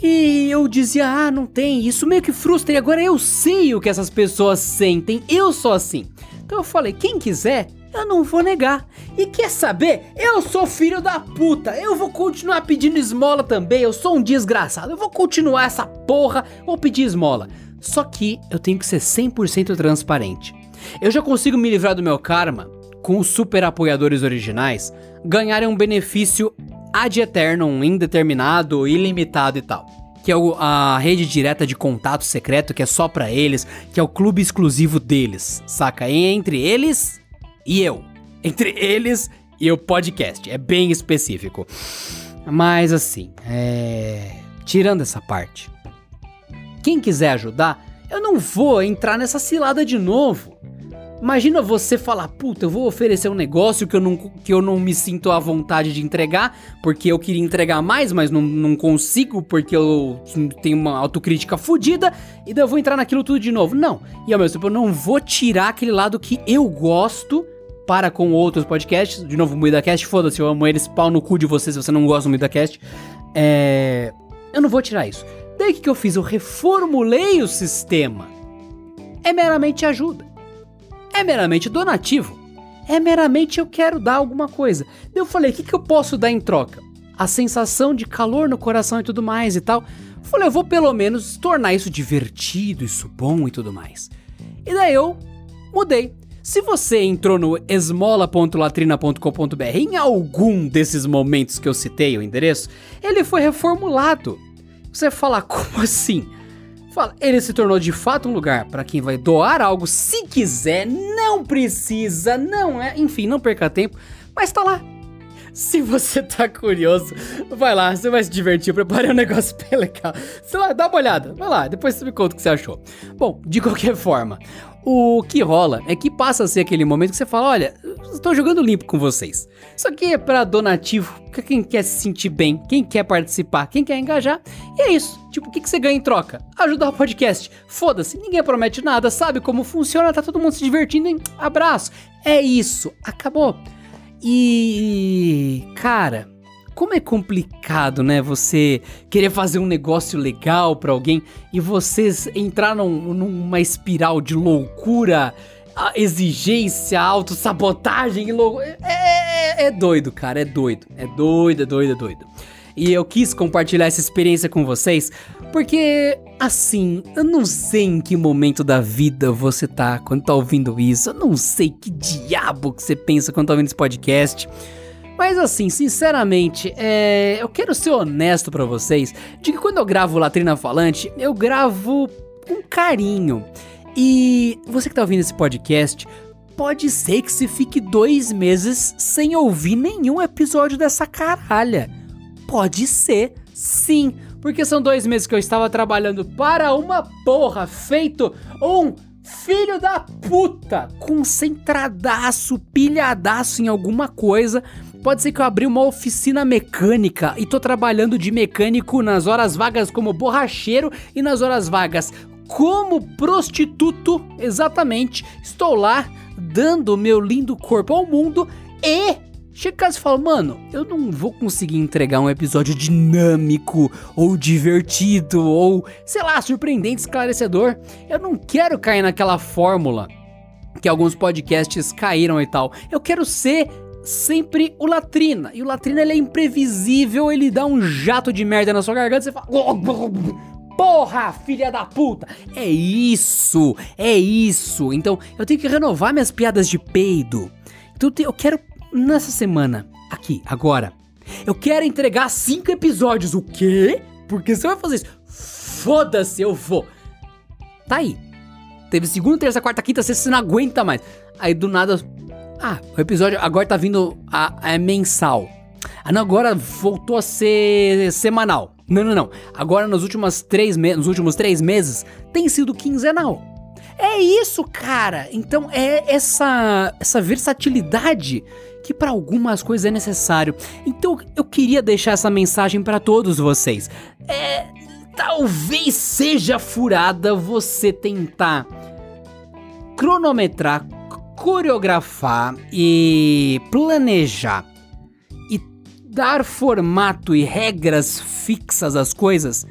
E eu dizia, ah, não tem. Isso meio que frustra. E agora eu sei o que essas pessoas sentem. Eu sou assim. Então eu falei, quem quiser, eu não vou negar. E quer saber? Eu sou filho da puta. Eu vou continuar pedindo esmola também. Eu sou um desgraçado. Eu vou continuar essa porra. Vou pedir esmola. Só que eu tenho que ser 100% transparente. Eu já consigo me livrar do meu karma com os super apoiadores originais ganharem um benefício ad eternum, indeterminado, ilimitado e tal. Que é a rede direta de contato secreto que é só pra eles, que é o clube exclusivo deles, saca? Entre eles e eu. Entre eles e o podcast. É bem específico. Mas assim, é... tirando essa parte, quem quiser ajudar, eu não vou entrar nessa cilada de novo. Imagina você falar, puta, eu vou oferecer um negócio que eu, não, que eu não me sinto à vontade de entregar, porque eu queria entregar mais, mas não, não consigo, porque eu tenho uma autocrítica fodida, e daí eu vou entrar naquilo tudo de novo. Não. E ao mesmo tempo, eu não vou tirar aquele lado que eu gosto para com outros podcasts. De novo, MuidaCast, foda-se, eu amo eles, pau no cu de vocês se você não gosta do MuidaCast. É... Eu não vou tirar isso. Daí o que, que eu fiz? Eu reformulei o sistema. É meramente ajuda é meramente donativo. É meramente eu quero dar alguma coisa. Eu falei, o que, que eu posso dar em troca? A sensação de calor no coração e tudo mais e tal. Falei, eu vou pelo menos tornar isso divertido, isso bom e tudo mais. E daí eu mudei. Se você entrou no esmola.latrina.com.br em algum desses momentos que eu citei o endereço, ele foi reformulado. Você fala, como assim? Fala, ele se tornou de fato um lugar para quem vai doar algo se quiser, não precisa, não é, enfim, não perca tempo, mas tá lá. Se você tá curioso, vai lá, você vai se divertir, eu preparei um negócio bem legal. Sei lá, dá uma olhada, vai lá, depois você me conta o que você achou. Bom, de qualquer forma, o que rola é que passa a ser aquele momento que você fala: olha, estou jogando limpo com vocês. Isso aqui é para donativo, quem quer se sentir bem, quem quer participar, quem quer engajar. E é isso. Tipo, o que, que você ganha em troca? Ajudar o podcast. Foda-se, ninguém promete nada, sabe como funciona, tá todo mundo se divertindo. Hein? Abraço. É isso. Acabou. E. Cara como é complicado, né? Você querer fazer um negócio legal para alguém e vocês entrar num, numa espiral de loucura, exigência, autossabotagem e louco. É, é, é doido, cara, é doido. É doido, é doido, é doido. E eu quis compartilhar essa experiência com vocês porque, assim, eu não sei em que momento da vida você tá quando tá ouvindo isso. Eu não sei que diabo que você pensa quando tá ouvindo esse podcast. Mas assim, sinceramente, é... eu quero ser honesto para vocês de que quando eu gravo Latrina Falante, eu gravo com carinho. E você que tá ouvindo esse podcast, pode ser que se fique dois meses sem ouvir nenhum episódio dessa caralha. Pode ser, sim. Porque são dois meses que eu estava trabalhando para uma porra feito um filho da puta, concentradaço, pilhadaço em alguma coisa Pode ser que eu abri uma oficina mecânica e tô trabalhando de mecânico nas horas vagas como borracheiro e nas horas vagas como prostituto. Exatamente. Estou lá dando meu lindo corpo ao mundo e chega e fala, mano, eu não vou conseguir entregar um episódio dinâmico ou divertido ou, sei lá, surpreendente, esclarecedor. Eu não quero cair naquela fórmula que alguns podcasts caíram e tal. Eu quero ser sempre o Latrina. E o Latrina ele é imprevisível, ele dá um jato de merda na sua garganta você fala. Porra, filha da puta! É isso, é isso. Então eu tenho que renovar minhas piadas de peido. Então eu quero, nessa semana, aqui, agora, eu quero entregar cinco episódios. O quê? Porque você vai fazer isso? Foda-se, eu vou. Tá aí. Teve segunda, terça, quarta, quinta, sexta, você não aguenta mais. Aí do nada, ah, o episódio agora tá vindo a, a, é mensal. Ah, não, agora voltou a ser semanal. Não, não, não. Agora nos últimos três, nos últimos três meses tem sido quinzenal. É isso, cara. Então é essa essa versatilidade que para algumas coisas é necessário. Então eu queria deixar essa mensagem para todos vocês. É, talvez seja furada você tentar cronometrar coreografar e planejar e dar formato e regras fixas às coisas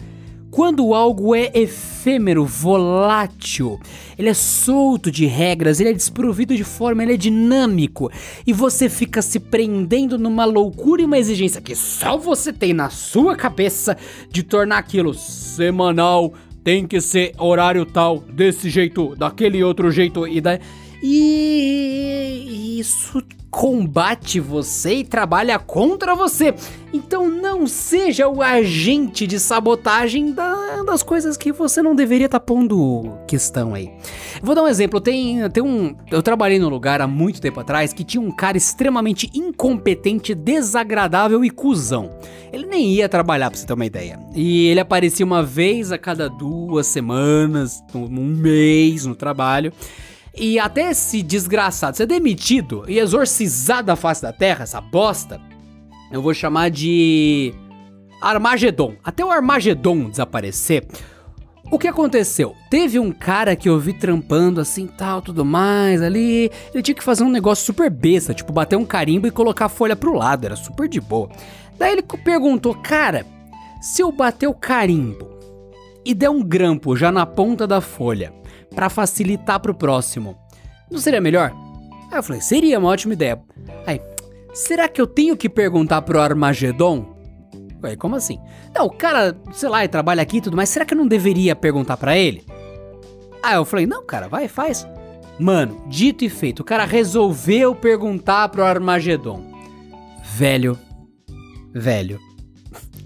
quando algo é efêmero, volátil, ele é solto de regras, ele é desprovido de forma, ele é dinâmico, e você fica se prendendo numa loucura e uma exigência que só você tem na sua cabeça de tornar aquilo semanal, tem que ser horário tal, desse jeito, daquele outro jeito e da e isso combate você e trabalha contra você. Então não seja o agente de sabotagem da, das coisas que você não deveria estar tá pondo questão aí. Vou dar um exemplo. Tem, tem um. Eu trabalhei num lugar há muito tempo atrás que tinha um cara extremamente incompetente, desagradável e cuzão. Ele nem ia trabalhar, pra você ter uma ideia. E ele aparecia uma vez a cada duas semanas, um mês no trabalho. E até esse desgraçado ser demitido e exorcizado da face da terra, essa bosta, eu vou chamar de Armagedon. Até o Armagedon desaparecer. O que aconteceu? Teve um cara que eu vi trampando assim, tal, tudo mais ali. Ele tinha que fazer um negócio super besta, tipo bater um carimbo e colocar a folha pro lado, era super de boa. Daí ele perguntou, cara, se eu bater o carimbo e der um grampo já na ponta da folha, para facilitar pro próximo. Não seria melhor? Aí eu falei, seria uma ótima ideia. Aí, será que eu tenho que perguntar pro Armagedon? Aí, como assim? Não, o cara, sei lá, trabalha aqui e tudo, mas será que eu não deveria perguntar para ele? Aí eu falei, não, cara, vai, faz. Mano, dito e feito, o cara resolveu perguntar pro Armagedon. Velho, velho.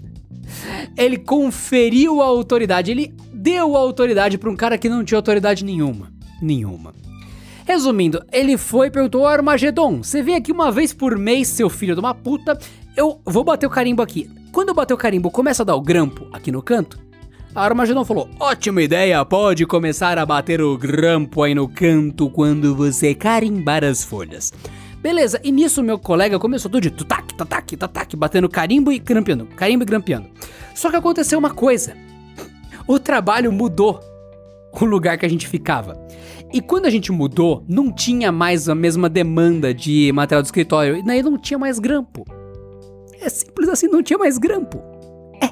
Ele conferiu a autoridade, ele deu autoridade para um cara que não tinha autoridade nenhuma. Nenhuma. Resumindo, ele foi e perguntou: Armagedon, você vem aqui uma vez por mês, seu filho de uma puta. Eu vou bater o carimbo aqui. Quando eu bater o carimbo, começa a dar o grampo aqui no canto? A Armagedon falou: Ótima ideia, pode começar a bater o grampo aí no canto quando você carimbar as folhas. Beleza, e nisso meu colega começou tudo de tutac, tatac, tatac, batendo carimbo e grampeando, carimbo e grampeando. Só que aconteceu uma coisa o trabalho mudou o lugar que a gente ficava. E quando a gente mudou, não tinha mais a mesma demanda de material do escritório, e daí não tinha mais grampo. É simples assim, não tinha mais grampo. É.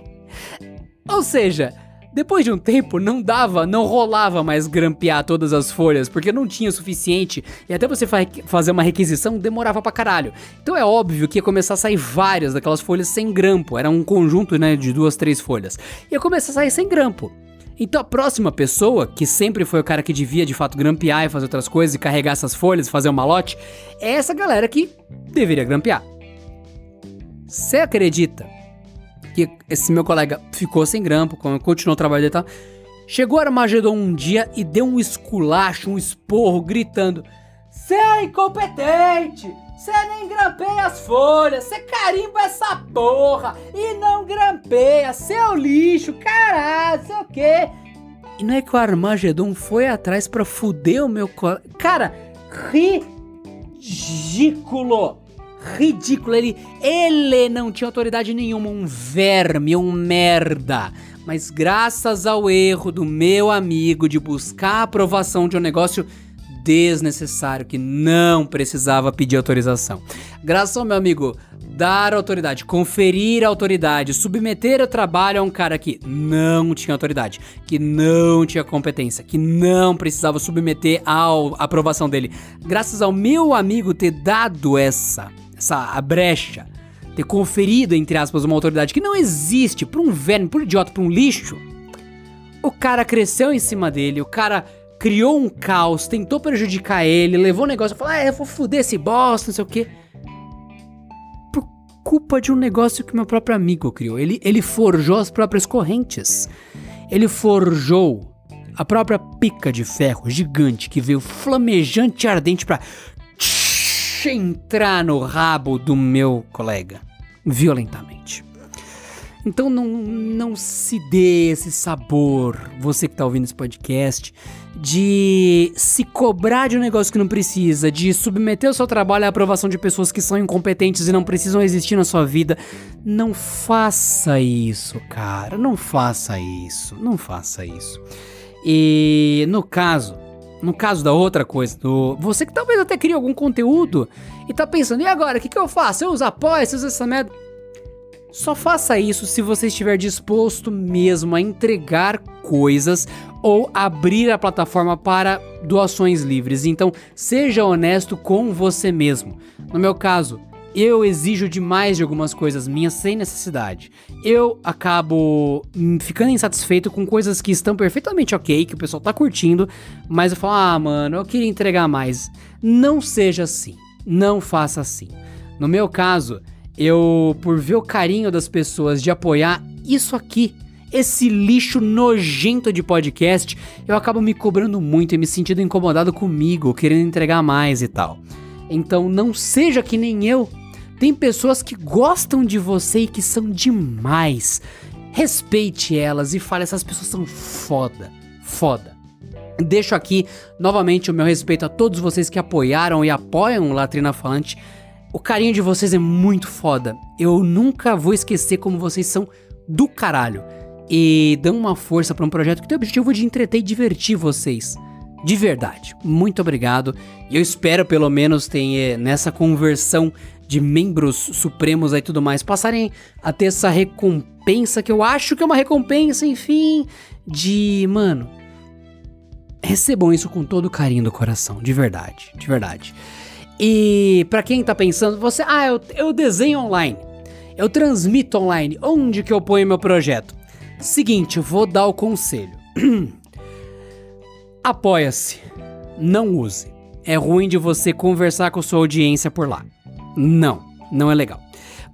Ou seja, depois de um tempo não dava, não rolava mais grampear todas as folhas, porque não tinha o suficiente, e até você fazer uma requisição demorava pra caralho. Então é óbvio que ia começar a sair várias daquelas folhas sem grampo, era um conjunto né, de duas, três folhas. Ia começar a sair sem grampo. Então a próxima pessoa, que sempre foi o cara que devia de fato grampear e fazer outras coisas e carregar essas folhas, fazer um malote, é essa galera que deveria grampear. Você acredita esse meu colega ficou sem grampo, continuou trabalhando e tal. Chegou Armagedon um dia e deu um esculacho, um esporro, gritando: Você é incompetente! Você nem grampeia as folhas, você carimba essa porra e não grampeia, seu lixo, caralho, sei o quê. E não é que o Armagedon foi atrás pra fuder o meu colega. Cara, ridículo! Ridículo. Ele, ele não tinha autoridade nenhuma, um verme, um merda. Mas graças ao erro do meu amigo de buscar a aprovação de um negócio desnecessário que não precisava pedir autorização. Graças ao meu amigo dar autoridade, conferir autoridade, submeter o trabalho a um cara que não tinha autoridade, que não tinha competência, que não precisava submeter a aprovação dele. Graças ao meu amigo ter dado essa essa brecha, ter conferido, entre aspas, uma autoridade que não existe pra um verme, pra um idiota, pra um lixo, o cara cresceu em cima dele, o cara criou um caos, tentou prejudicar ele, levou o negócio e falou: Ah, eu vou foder esse bosta, não sei o quê. Por culpa de um negócio que meu próprio amigo criou. Ele, ele forjou as próprias correntes. Ele forjou a própria pica de ferro gigante que veio flamejante e ardente pra entrar no rabo do meu colega violentamente. Então não, não se dê esse sabor, você que está ouvindo esse podcast, de se cobrar de um negócio que não precisa, de submeter o seu trabalho à aprovação de pessoas que são incompetentes e não precisam existir na sua vida. Não faça isso, cara. Não faça isso. Não faça isso. E no caso, no caso da outra coisa, do você que talvez até crie algum conteúdo e tá pensando, e agora, o que, que eu faço? Eu uso apoio, eu uso essa merda. Só faça isso se você estiver disposto mesmo a entregar coisas ou abrir a plataforma para doações livres. Então, seja honesto com você mesmo. No meu caso, eu exijo demais de algumas coisas minhas sem necessidade. Eu acabo hum, ficando insatisfeito com coisas que estão perfeitamente ok, que o pessoal tá curtindo, mas eu falo, ah, mano, eu queria entregar mais. Não seja assim. Não faça assim. No meu caso, eu, por ver o carinho das pessoas de apoiar isso aqui, esse lixo nojento de podcast, eu acabo me cobrando muito e me sentindo incomodado comigo, querendo entregar mais e tal. Então não seja que nem eu tem pessoas que gostam de você e que são demais. Respeite elas e fale, essas pessoas são foda, foda. Deixo aqui novamente o meu respeito a todos vocês que apoiaram e apoiam o Latrina Falante. O carinho de vocês é muito foda. Eu nunca vou esquecer como vocês são do caralho. E dão uma força para um projeto que tem o objetivo de entreter e divertir vocês. De verdade. Muito obrigado. E eu espero pelo menos ter nessa conversão de membros supremos e tudo mais passarem a ter essa recompensa que eu acho que é uma recompensa, enfim, de, mano, recebam isso com todo o carinho do coração, de verdade, de verdade. E para quem tá pensando, você, ah, eu, eu desenho online, eu transmito online, onde que eu ponho meu projeto? Seguinte, eu vou dar o conselho. Apoia-se, não use. É ruim de você conversar com sua audiência por lá. Não, não é legal.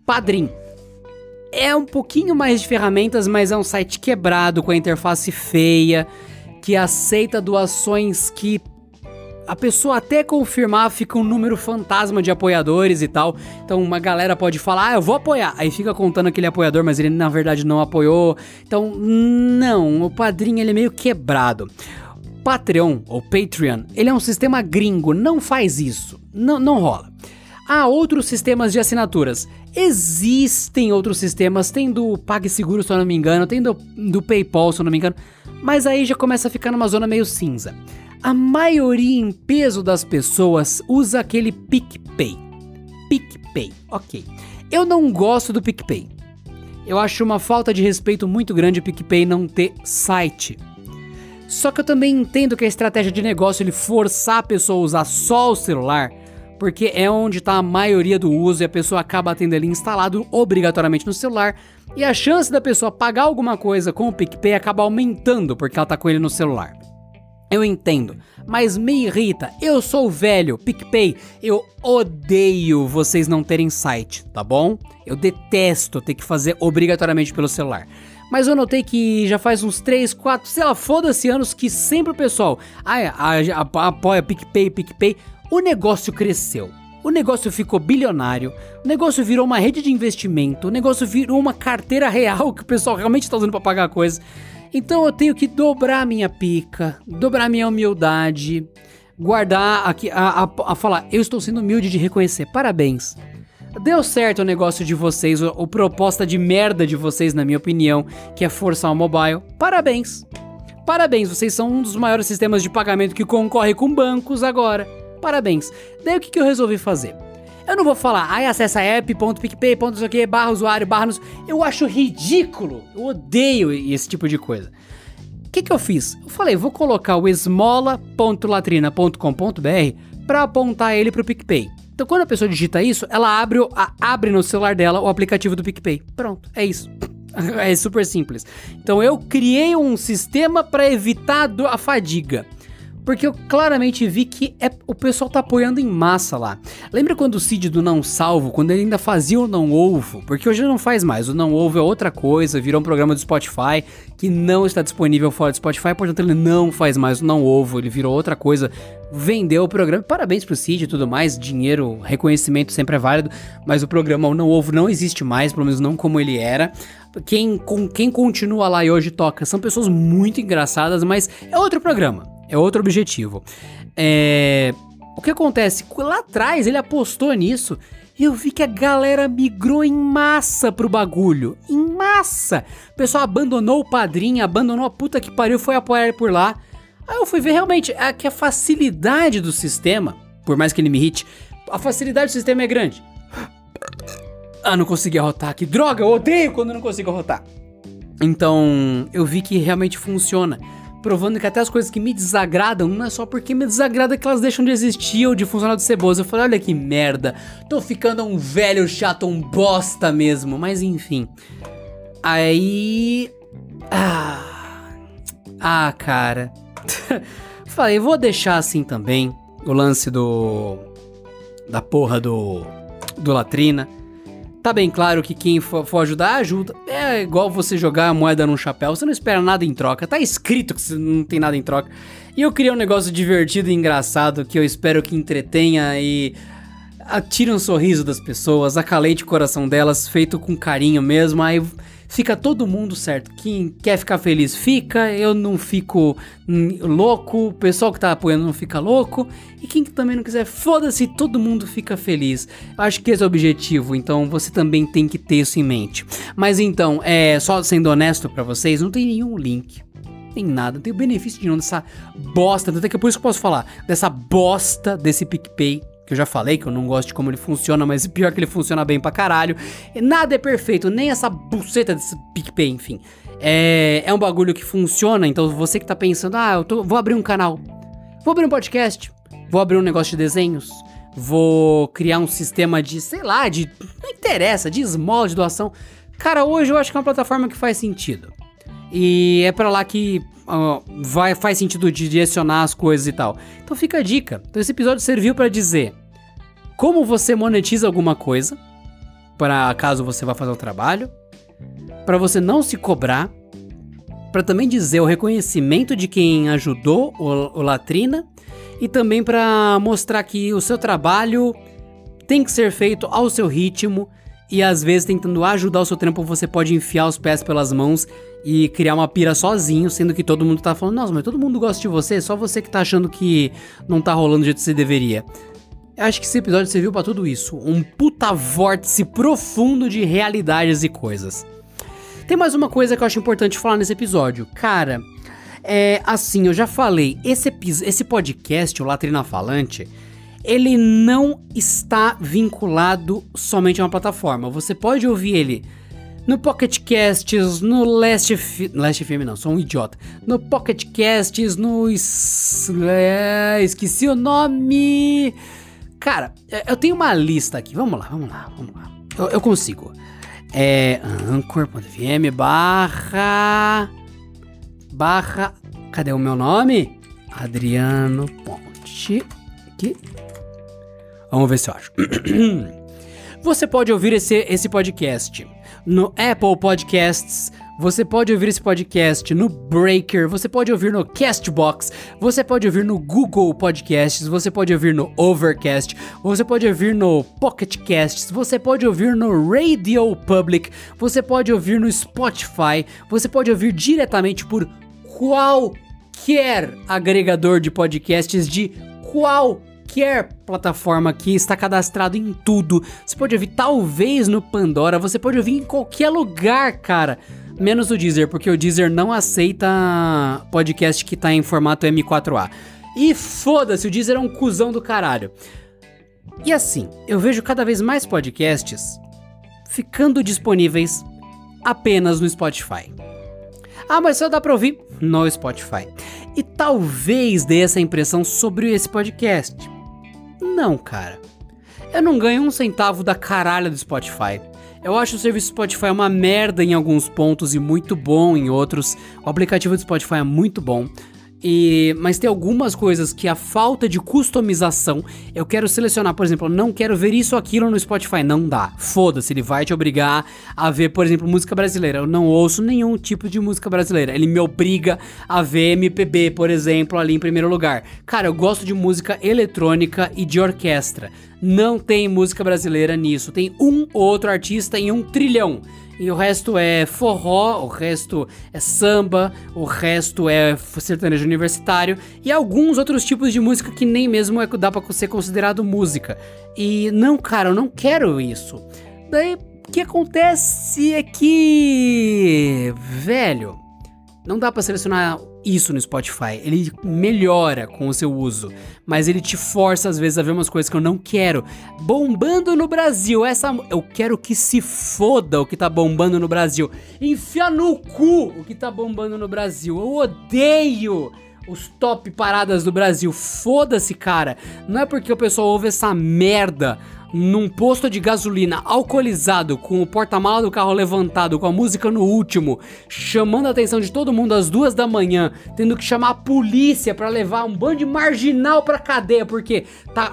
Padrim. É um pouquinho mais de ferramentas, mas é um site quebrado, com a interface feia, que aceita doações que a pessoa até confirmar fica um número fantasma de apoiadores e tal. Então uma galera pode falar, ah, eu vou apoiar. Aí fica contando aquele apoiador, mas ele na verdade não apoiou. Então, não, o padrinho ele é meio quebrado. Patreon ou Patreon, ele é um sistema gringo, não faz isso. Não, não rola. Há outros sistemas de assinaturas. Existem outros sistemas, tem do PagSeguro, se eu não me engano, tem do, do PayPal, se eu não me engano, mas aí já começa a ficar numa zona meio cinza. A maioria em peso das pessoas usa aquele PicPay. PicPay, ok. Eu não gosto do PicPay. Eu acho uma falta de respeito muito grande o PicPay não ter site. Só que eu também entendo que a estratégia de negócio ele forçar a pessoa a usar só o celular porque é onde está a maioria do uso e a pessoa acaba tendo ele instalado obrigatoriamente no celular e a chance da pessoa pagar alguma coisa com o PicPay acaba aumentando porque ela tá com ele no celular. Eu entendo, mas me irrita. Eu sou velho, PicPay, eu odeio vocês não terem site, tá bom? Eu detesto ter que fazer obrigatoriamente pelo celular. Mas eu notei que já faz uns 3, 4, sei lá, foda-se anos que sempre o pessoal ah, apoia PicPay, PicPay o negócio cresceu. O negócio ficou bilionário, o negócio virou uma rede de investimento, o negócio virou uma carteira real que o pessoal realmente está usando para pagar coisas. Então eu tenho que dobrar minha pica, dobrar minha humildade, guardar aqui, a, a, a falar, eu estou sendo humilde de reconhecer, parabéns. Deu certo o negócio de vocês, o, o proposta de merda de vocês, na minha opinião, que é forçar o mobile. Parabéns. Parabéns, vocês são um dos maiores sistemas de pagamento que concorre com bancos agora. Parabéns. Daí o que, que eu resolvi fazer? Eu não vou falar, ai, acessa app.picpay, barra usuário, barra nos... Eu acho ridículo. Eu odeio esse tipo de coisa. O que, que eu fiz? Eu falei, vou colocar o esmola.latrina.com.br para apontar ele pro PicPay. Então quando a pessoa digita isso, ela abre, a, abre no celular dela o aplicativo do PicPay. Pronto, é isso. É super simples. Então eu criei um sistema para evitar a fadiga. Porque eu claramente vi que é, o pessoal tá apoiando em massa lá. Lembra quando o Cid do Não Salvo, quando ele ainda fazia o Não Ovo? Porque hoje não faz mais. O Não Ovo é outra coisa, virou um programa do Spotify que não está disponível fora do Spotify, portanto ele não faz mais o Não Ovo, ele virou outra coisa. Vendeu o programa. Parabéns pro Cid e tudo mais. Dinheiro, reconhecimento sempre é válido. Mas o programa O Não Ovo não existe mais, pelo menos não como ele era quem, com, quem continua lá e hoje toca são pessoas muito engraçadas, mas é outro programa. É outro objetivo. É... O que acontece? Lá atrás ele apostou nisso e eu vi que a galera migrou em massa pro bagulho. Em massa! O pessoal abandonou o padrinho, abandonou a puta que pariu, foi apoiar por lá. Aí eu fui ver realmente é que a facilidade do sistema, por mais que ele me irrite, a facilidade do sistema é grande. Ah, não consegui arrotar. Que droga, eu odeio quando não consigo arrotar. Então, eu vi que realmente funciona. Provando que até as coisas que me desagradam não é só porque me desagrada que elas deixam de existir ou de funcionar do ceboso. Eu falei, olha que merda, tô ficando um velho chato, um bosta mesmo, mas enfim. Aí. Ah. Ah, cara. falei, vou deixar assim também o lance do. Da porra do. Do Latrina. Tá bem claro que quem for, ajudar, ajuda. É igual você jogar a moeda num chapéu, você não espera nada em troca. Tá escrito que você não tem nada em troca. E eu queria um negócio divertido e engraçado que eu espero que entretenha e atire um sorriso das pessoas, acalente o coração delas, feito com carinho mesmo. Aí fica todo mundo certo. Quem quer ficar feliz fica, eu não fico hum, louco, o pessoal que tá apoiando não fica louco, e quem também não quiser, foda-se, todo mundo fica feliz. Acho que esse é o objetivo, então você também tem que ter isso em mente. Mas então, é, só sendo honesto para vocês, não tem nenhum link. Tem nada, não tem o benefício de não dessa bosta, até que é por isso que eu posso falar, dessa bosta desse PicPay que eu já falei que eu não gosto de como ele funciona, mas pior que ele funciona bem pra caralho. Nada é perfeito, nem essa buceta desse PicPay, enfim. É, é um bagulho que funciona, então você que tá pensando, ah, eu tô, vou abrir um canal, vou abrir um podcast, vou abrir um negócio de desenhos, vou criar um sistema de, sei lá, de. Não interessa, de esmola, de doação. Cara, hoje eu acho que é uma plataforma que faz sentido. E é para lá que vai, faz sentido direcionar as coisas e tal. Então fica a dica. Então esse episódio serviu para dizer como você monetiza alguma coisa, para caso você vá fazer o trabalho, para você não se cobrar, para também dizer o reconhecimento de quem ajudou o, o Latrina e também para mostrar que o seu trabalho tem que ser feito ao seu ritmo e às vezes tentando ajudar o seu trampo você pode enfiar os pés pelas mãos e criar uma pira sozinho, sendo que todo mundo tá falando, nossa, mas todo mundo gosta de você, só você que tá achando que não tá rolando do jeito que você deveria. Acho que esse episódio serviu para tudo isso, um puta vórtice profundo de realidades e coisas. Tem mais uma coisa que eu acho importante falar nesse episódio. Cara, é assim, eu já falei, esse, esse podcast, o Latrina Falante, ele não está vinculado somente a uma plataforma. Você pode ouvir ele no Pocket Casts, no Last. Last FM não, sou um idiota. No Pocket Casts, no... É, esqueci o nome... Cara, é, eu tenho uma lista aqui, vamos lá, vamos lá, vamos lá. Eu, eu consigo. É anchor.fm barra... Barra... Cadê o meu nome? Adriano Ponte... Aqui. Vamos ver se eu acho. Você pode ouvir esse, esse podcast no Apple Podcasts. Você pode ouvir esse podcast no Breaker, você pode ouvir no Castbox, você pode ouvir no Google Podcasts, você pode ouvir no Overcast, você pode ouvir no Pocket Casts, você pode ouvir no Radio Public, você pode ouvir no Spotify, você pode ouvir diretamente por qualquer agregador de podcasts de qualquer qualquer plataforma que está cadastrado em tudo. Você pode ouvir talvez no Pandora, você pode ouvir em qualquer lugar, cara. Menos o Deezer, porque o Deezer não aceita podcast que tá em formato M4A. E foda-se, o Deezer é um cuzão do caralho. E assim, eu vejo cada vez mais podcasts ficando disponíveis apenas no Spotify. Ah, mas só dá pra ouvir no Spotify. E talvez dê essa impressão sobre esse podcast. Não, cara. Eu não ganho um centavo da caralha do Spotify. Eu acho o serviço Spotify uma merda em alguns pontos e muito bom em outros. O aplicativo do Spotify é muito bom. E, mas tem algumas coisas que a falta de customização, eu quero selecionar, por exemplo, não quero ver isso ou aquilo no Spotify, não dá. Foda-se, ele vai te obrigar a ver, por exemplo, música brasileira. Eu não ouço nenhum tipo de música brasileira. Ele me obriga a ver MPB, por exemplo, ali em primeiro lugar. Cara, eu gosto de música eletrônica e de orquestra. Não tem música brasileira nisso. Tem um outro artista em um trilhão e o resto é forró, o resto é samba, o resto é sertanejo universitário e alguns outros tipos de música que nem mesmo é, dá pra ser considerado música. E não, cara, eu não quero isso. Daí o que acontece é que. Velho. Não dá pra selecionar isso no Spotify. Ele melhora com o seu uso, mas ele te força às vezes a ver umas coisas que eu não quero. Bombando no Brasil, essa eu quero que se foda o que tá bombando no Brasil. Enfia no cu o que tá bombando no Brasil. Eu odeio os top paradas do Brasil. Foda-se, cara. Não é porque o pessoal ouve essa merda num posto de gasolina alcoolizado, com o porta-mala do carro levantado, com a música no último, chamando a atenção de todo mundo às duas da manhã, tendo que chamar a polícia para levar um bando de marginal pra cadeia, porque tá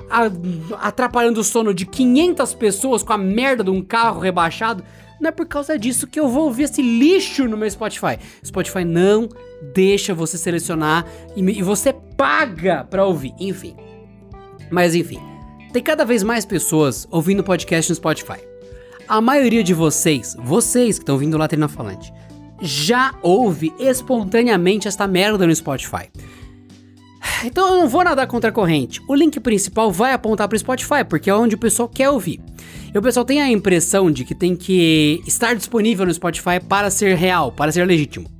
atrapalhando o sono de 500 pessoas com a merda de um carro rebaixado. Não é por causa disso que eu vou ouvir esse lixo no meu Spotify. Spotify não deixa você selecionar e, e você paga pra ouvir. Enfim. Mas enfim. Tem cada vez mais pessoas ouvindo podcast no Spotify. A maioria de vocês, vocês que estão ouvindo Latrina Falante, já ouve espontaneamente esta merda no Spotify. Então eu não vou nadar contra a corrente. O link principal vai apontar para o Spotify, porque é onde o pessoal quer ouvir. E o pessoal tem a impressão de que tem que estar disponível no Spotify para ser real, para ser legítimo.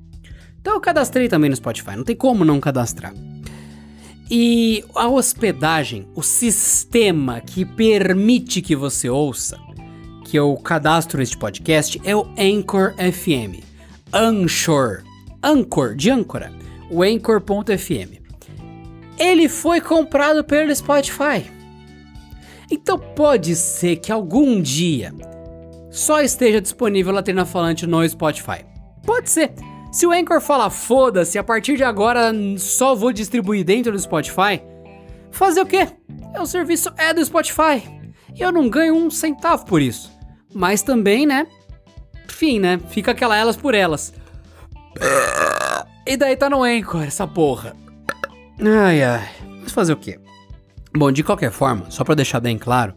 Então eu cadastrei também no Spotify, não tem como não cadastrar. E a hospedagem, o sistema que permite que você ouça, que eu cadastro este podcast, é o Anchor FM. Anchor. Anchor, de âncora. O Anchor.fm. Ele foi comprado pelo Spotify. Então pode ser que algum dia só esteja disponível Latrina Falante no Spotify. Pode ser. Se o Anchor fala foda-se, a partir de agora só vou distribuir dentro do Spotify, fazer o quê? É o serviço é do Spotify. E eu não ganho um centavo por isso. Mas também, né? Enfim, né? Fica aquela elas por elas. E daí tá no Anchor, essa porra. Ai, ai. Mas fazer o quê? Bom, de qualquer forma, só pra deixar bem claro,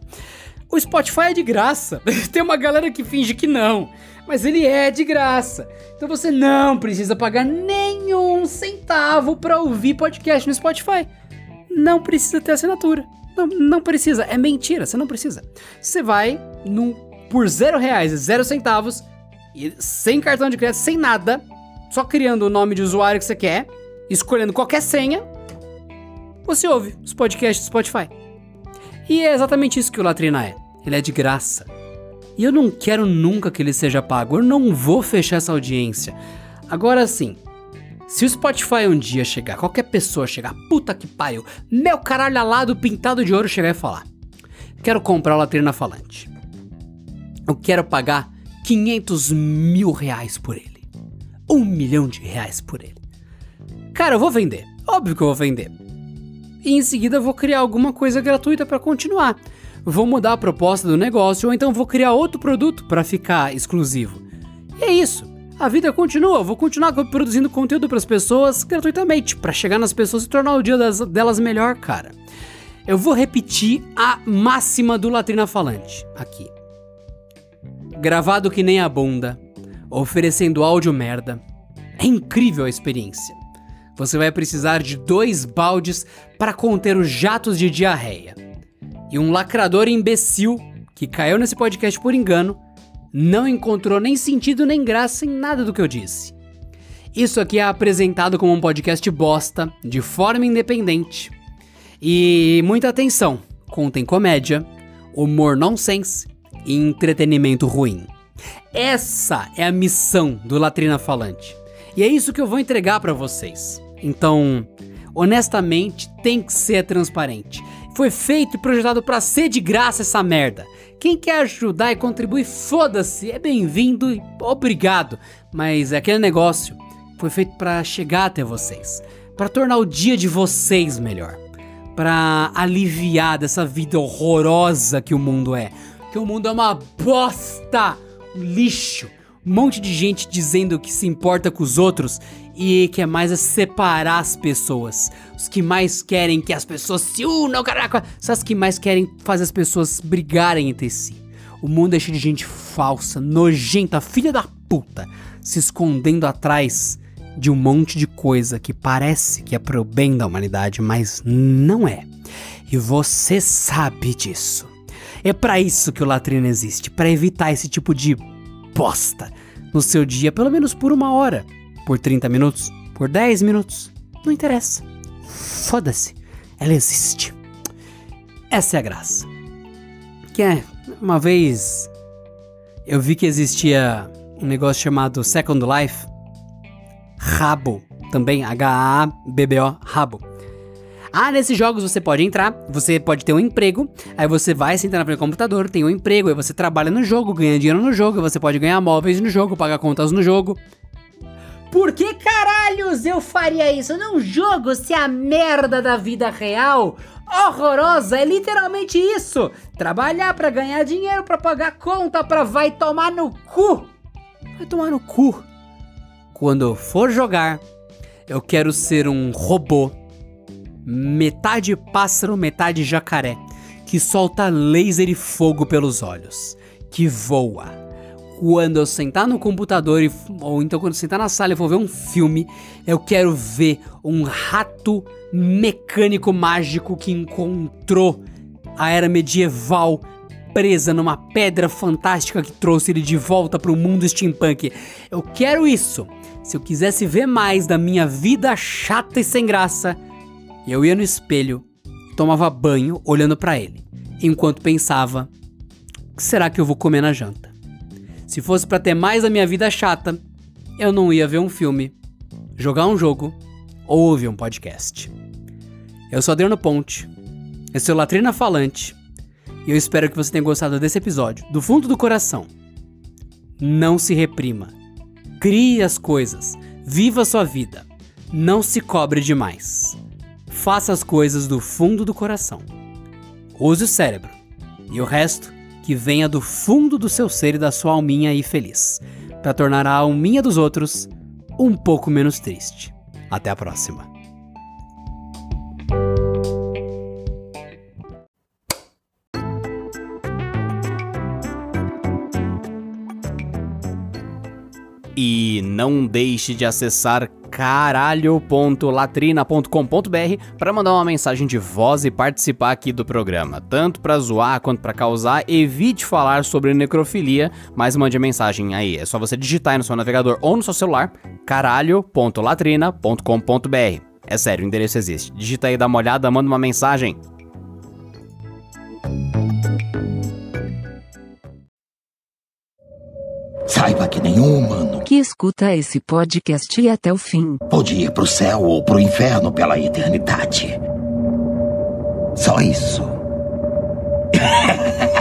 o Spotify é de graça. Tem uma galera que finge que não mas ele é de graça. Então você não precisa pagar nenhum centavo para ouvir podcast no Spotify. Não precisa ter assinatura. Não, não precisa. É mentira, você não precisa. Você vai num, por zero reais e zero centavos, e sem cartão de crédito, sem nada, só criando o nome de usuário que você quer, escolhendo qualquer senha, você ouve os podcasts do Spotify. E é exatamente isso que o Latrina é. Ele é de graça. E eu não quero nunca que ele seja pago. Eu não vou fechar essa audiência. Agora sim, se o Spotify um dia chegar, qualquer pessoa chegar, puta que pariu, meu caralho alado pintado de ouro chegar e falar: Quero comprar o Latrina Falante. Eu quero pagar 500 mil reais por ele. Um milhão de reais por ele. Cara, eu vou vender. Óbvio que eu vou vender. E em seguida eu vou criar alguma coisa gratuita para continuar vou mudar a proposta do negócio ou então vou criar outro produto para ficar exclusivo. E é isso. A vida continua, eu vou continuar produzindo conteúdo para as pessoas gratuitamente, para chegar nas pessoas e tornar o dia das, delas melhor, cara. Eu vou repetir a máxima do Latrina Falante aqui. Gravado que nem a bunda, oferecendo áudio merda. É incrível a experiência. Você vai precisar de dois baldes para conter os jatos de diarreia e um lacrador imbecil que caiu nesse podcast por engano não encontrou nem sentido nem graça em nada do que eu disse. Isso aqui é apresentado como um podcast bosta, de forma independente. E muita atenção, contém comédia, humor nonsense e entretenimento ruim. Essa é a missão do Latrina Falante. E é isso que eu vou entregar para vocês. Então, honestamente, tem que ser transparente. Foi feito e projetado para ser de graça essa merda. Quem quer ajudar e contribuir, foda-se, é bem-vindo e obrigado. Mas é aquele negócio foi feito para chegar até vocês, para tornar o dia de vocês melhor, para aliviar dessa vida horrorosa que o mundo é. Que o mundo é uma bosta, um lixo, um monte de gente dizendo que se importa com os outros e que é mais é separar as pessoas. Os que mais querem que as pessoas se unam, caraca, são as que mais querem fazer as pessoas brigarem entre si. O mundo é cheio de gente falsa, nojenta, filha da puta, se escondendo atrás de um monte de coisa que parece que é pro bem da humanidade, mas não é. E você sabe disso. É para isso que o Latrina existe, para evitar esse tipo de bosta no seu dia, pelo menos por uma hora. Por 30 minutos? Por 10 minutos? Não interessa. Foda-se. Ela existe. Essa é a graça. Que é, uma vez eu vi que existia um negócio chamado Second Life. Rabo. Também H-A-B-B-O. Rabo. Ah, nesses jogos você pode entrar, você pode ter um emprego, aí você vai sentar do computador, tem um emprego, aí você trabalha no jogo, ganha dinheiro no jogo, você pode ganhar móveis no jogo, pagar contas no jogo. Por que caralhos eu faria isso? Num jogo se a merda da vida real horrorosa é literalmente isso. Trabalhar para ganhar dinheiro, para pagar conta, para vai tomar no cu. Vai tomar no cu. Quando eu for jogar, eu quero ser um robô metade pássaro, metade jacaré, que solta laser e fogo pelos olhos, que voa. Quando eu sentar no computador, e, ou então quando eu sentar na sala e for ver um filme, eu quero ver um rato mecânico mágico que encontrou a era medieval presa numa pedra fantástica que trouxe ele de volta para o mundo steampunk. Eu quero isso. Se eu quisesse ver mais da minha vida chata e sem graça, eu ia no espelho, tomava banho olhando para ele, enquanto pensava: o que será que eu vou comer na janta? Se fosse para ter mais a minha vida chata, eu não ia ver um filme, jogar um jogo ou ouvir um podcast. Eu sou Adriano Ponte, esse é o Latrina Falante, e eu espero que você tenha gostado desse episódio, do fundo do coração. Não se reprima. Crie as coisas. Viva a sua vida. Não se cobre demais. Faça as coisas do fundo do coração. Use o cérebro. E o resto que venha do fundo do seu ser e da sua alminha aí feliz, para tornar a alminha dos outros um pouco menos triste. Até a próxima. E não deixe de acessar caralho.latrina.com.br para mandar uma mensagem de voz e participar aqui do programa. Tanto para zoar quanto para causar, evite falar sobre necrofilia, mas mande a mensagem aí. É só você digitar aí no seu navegador ou no seu celular caralho.latrina.com.br. É sério, o endereço existe. Digita aí, dá uma olhada, manda uma mensagem. Saiba que nenhum humano Que escuta esse podcast e até o fim. pode ir pro céu ou pro inferno pela eternidade. Só isso.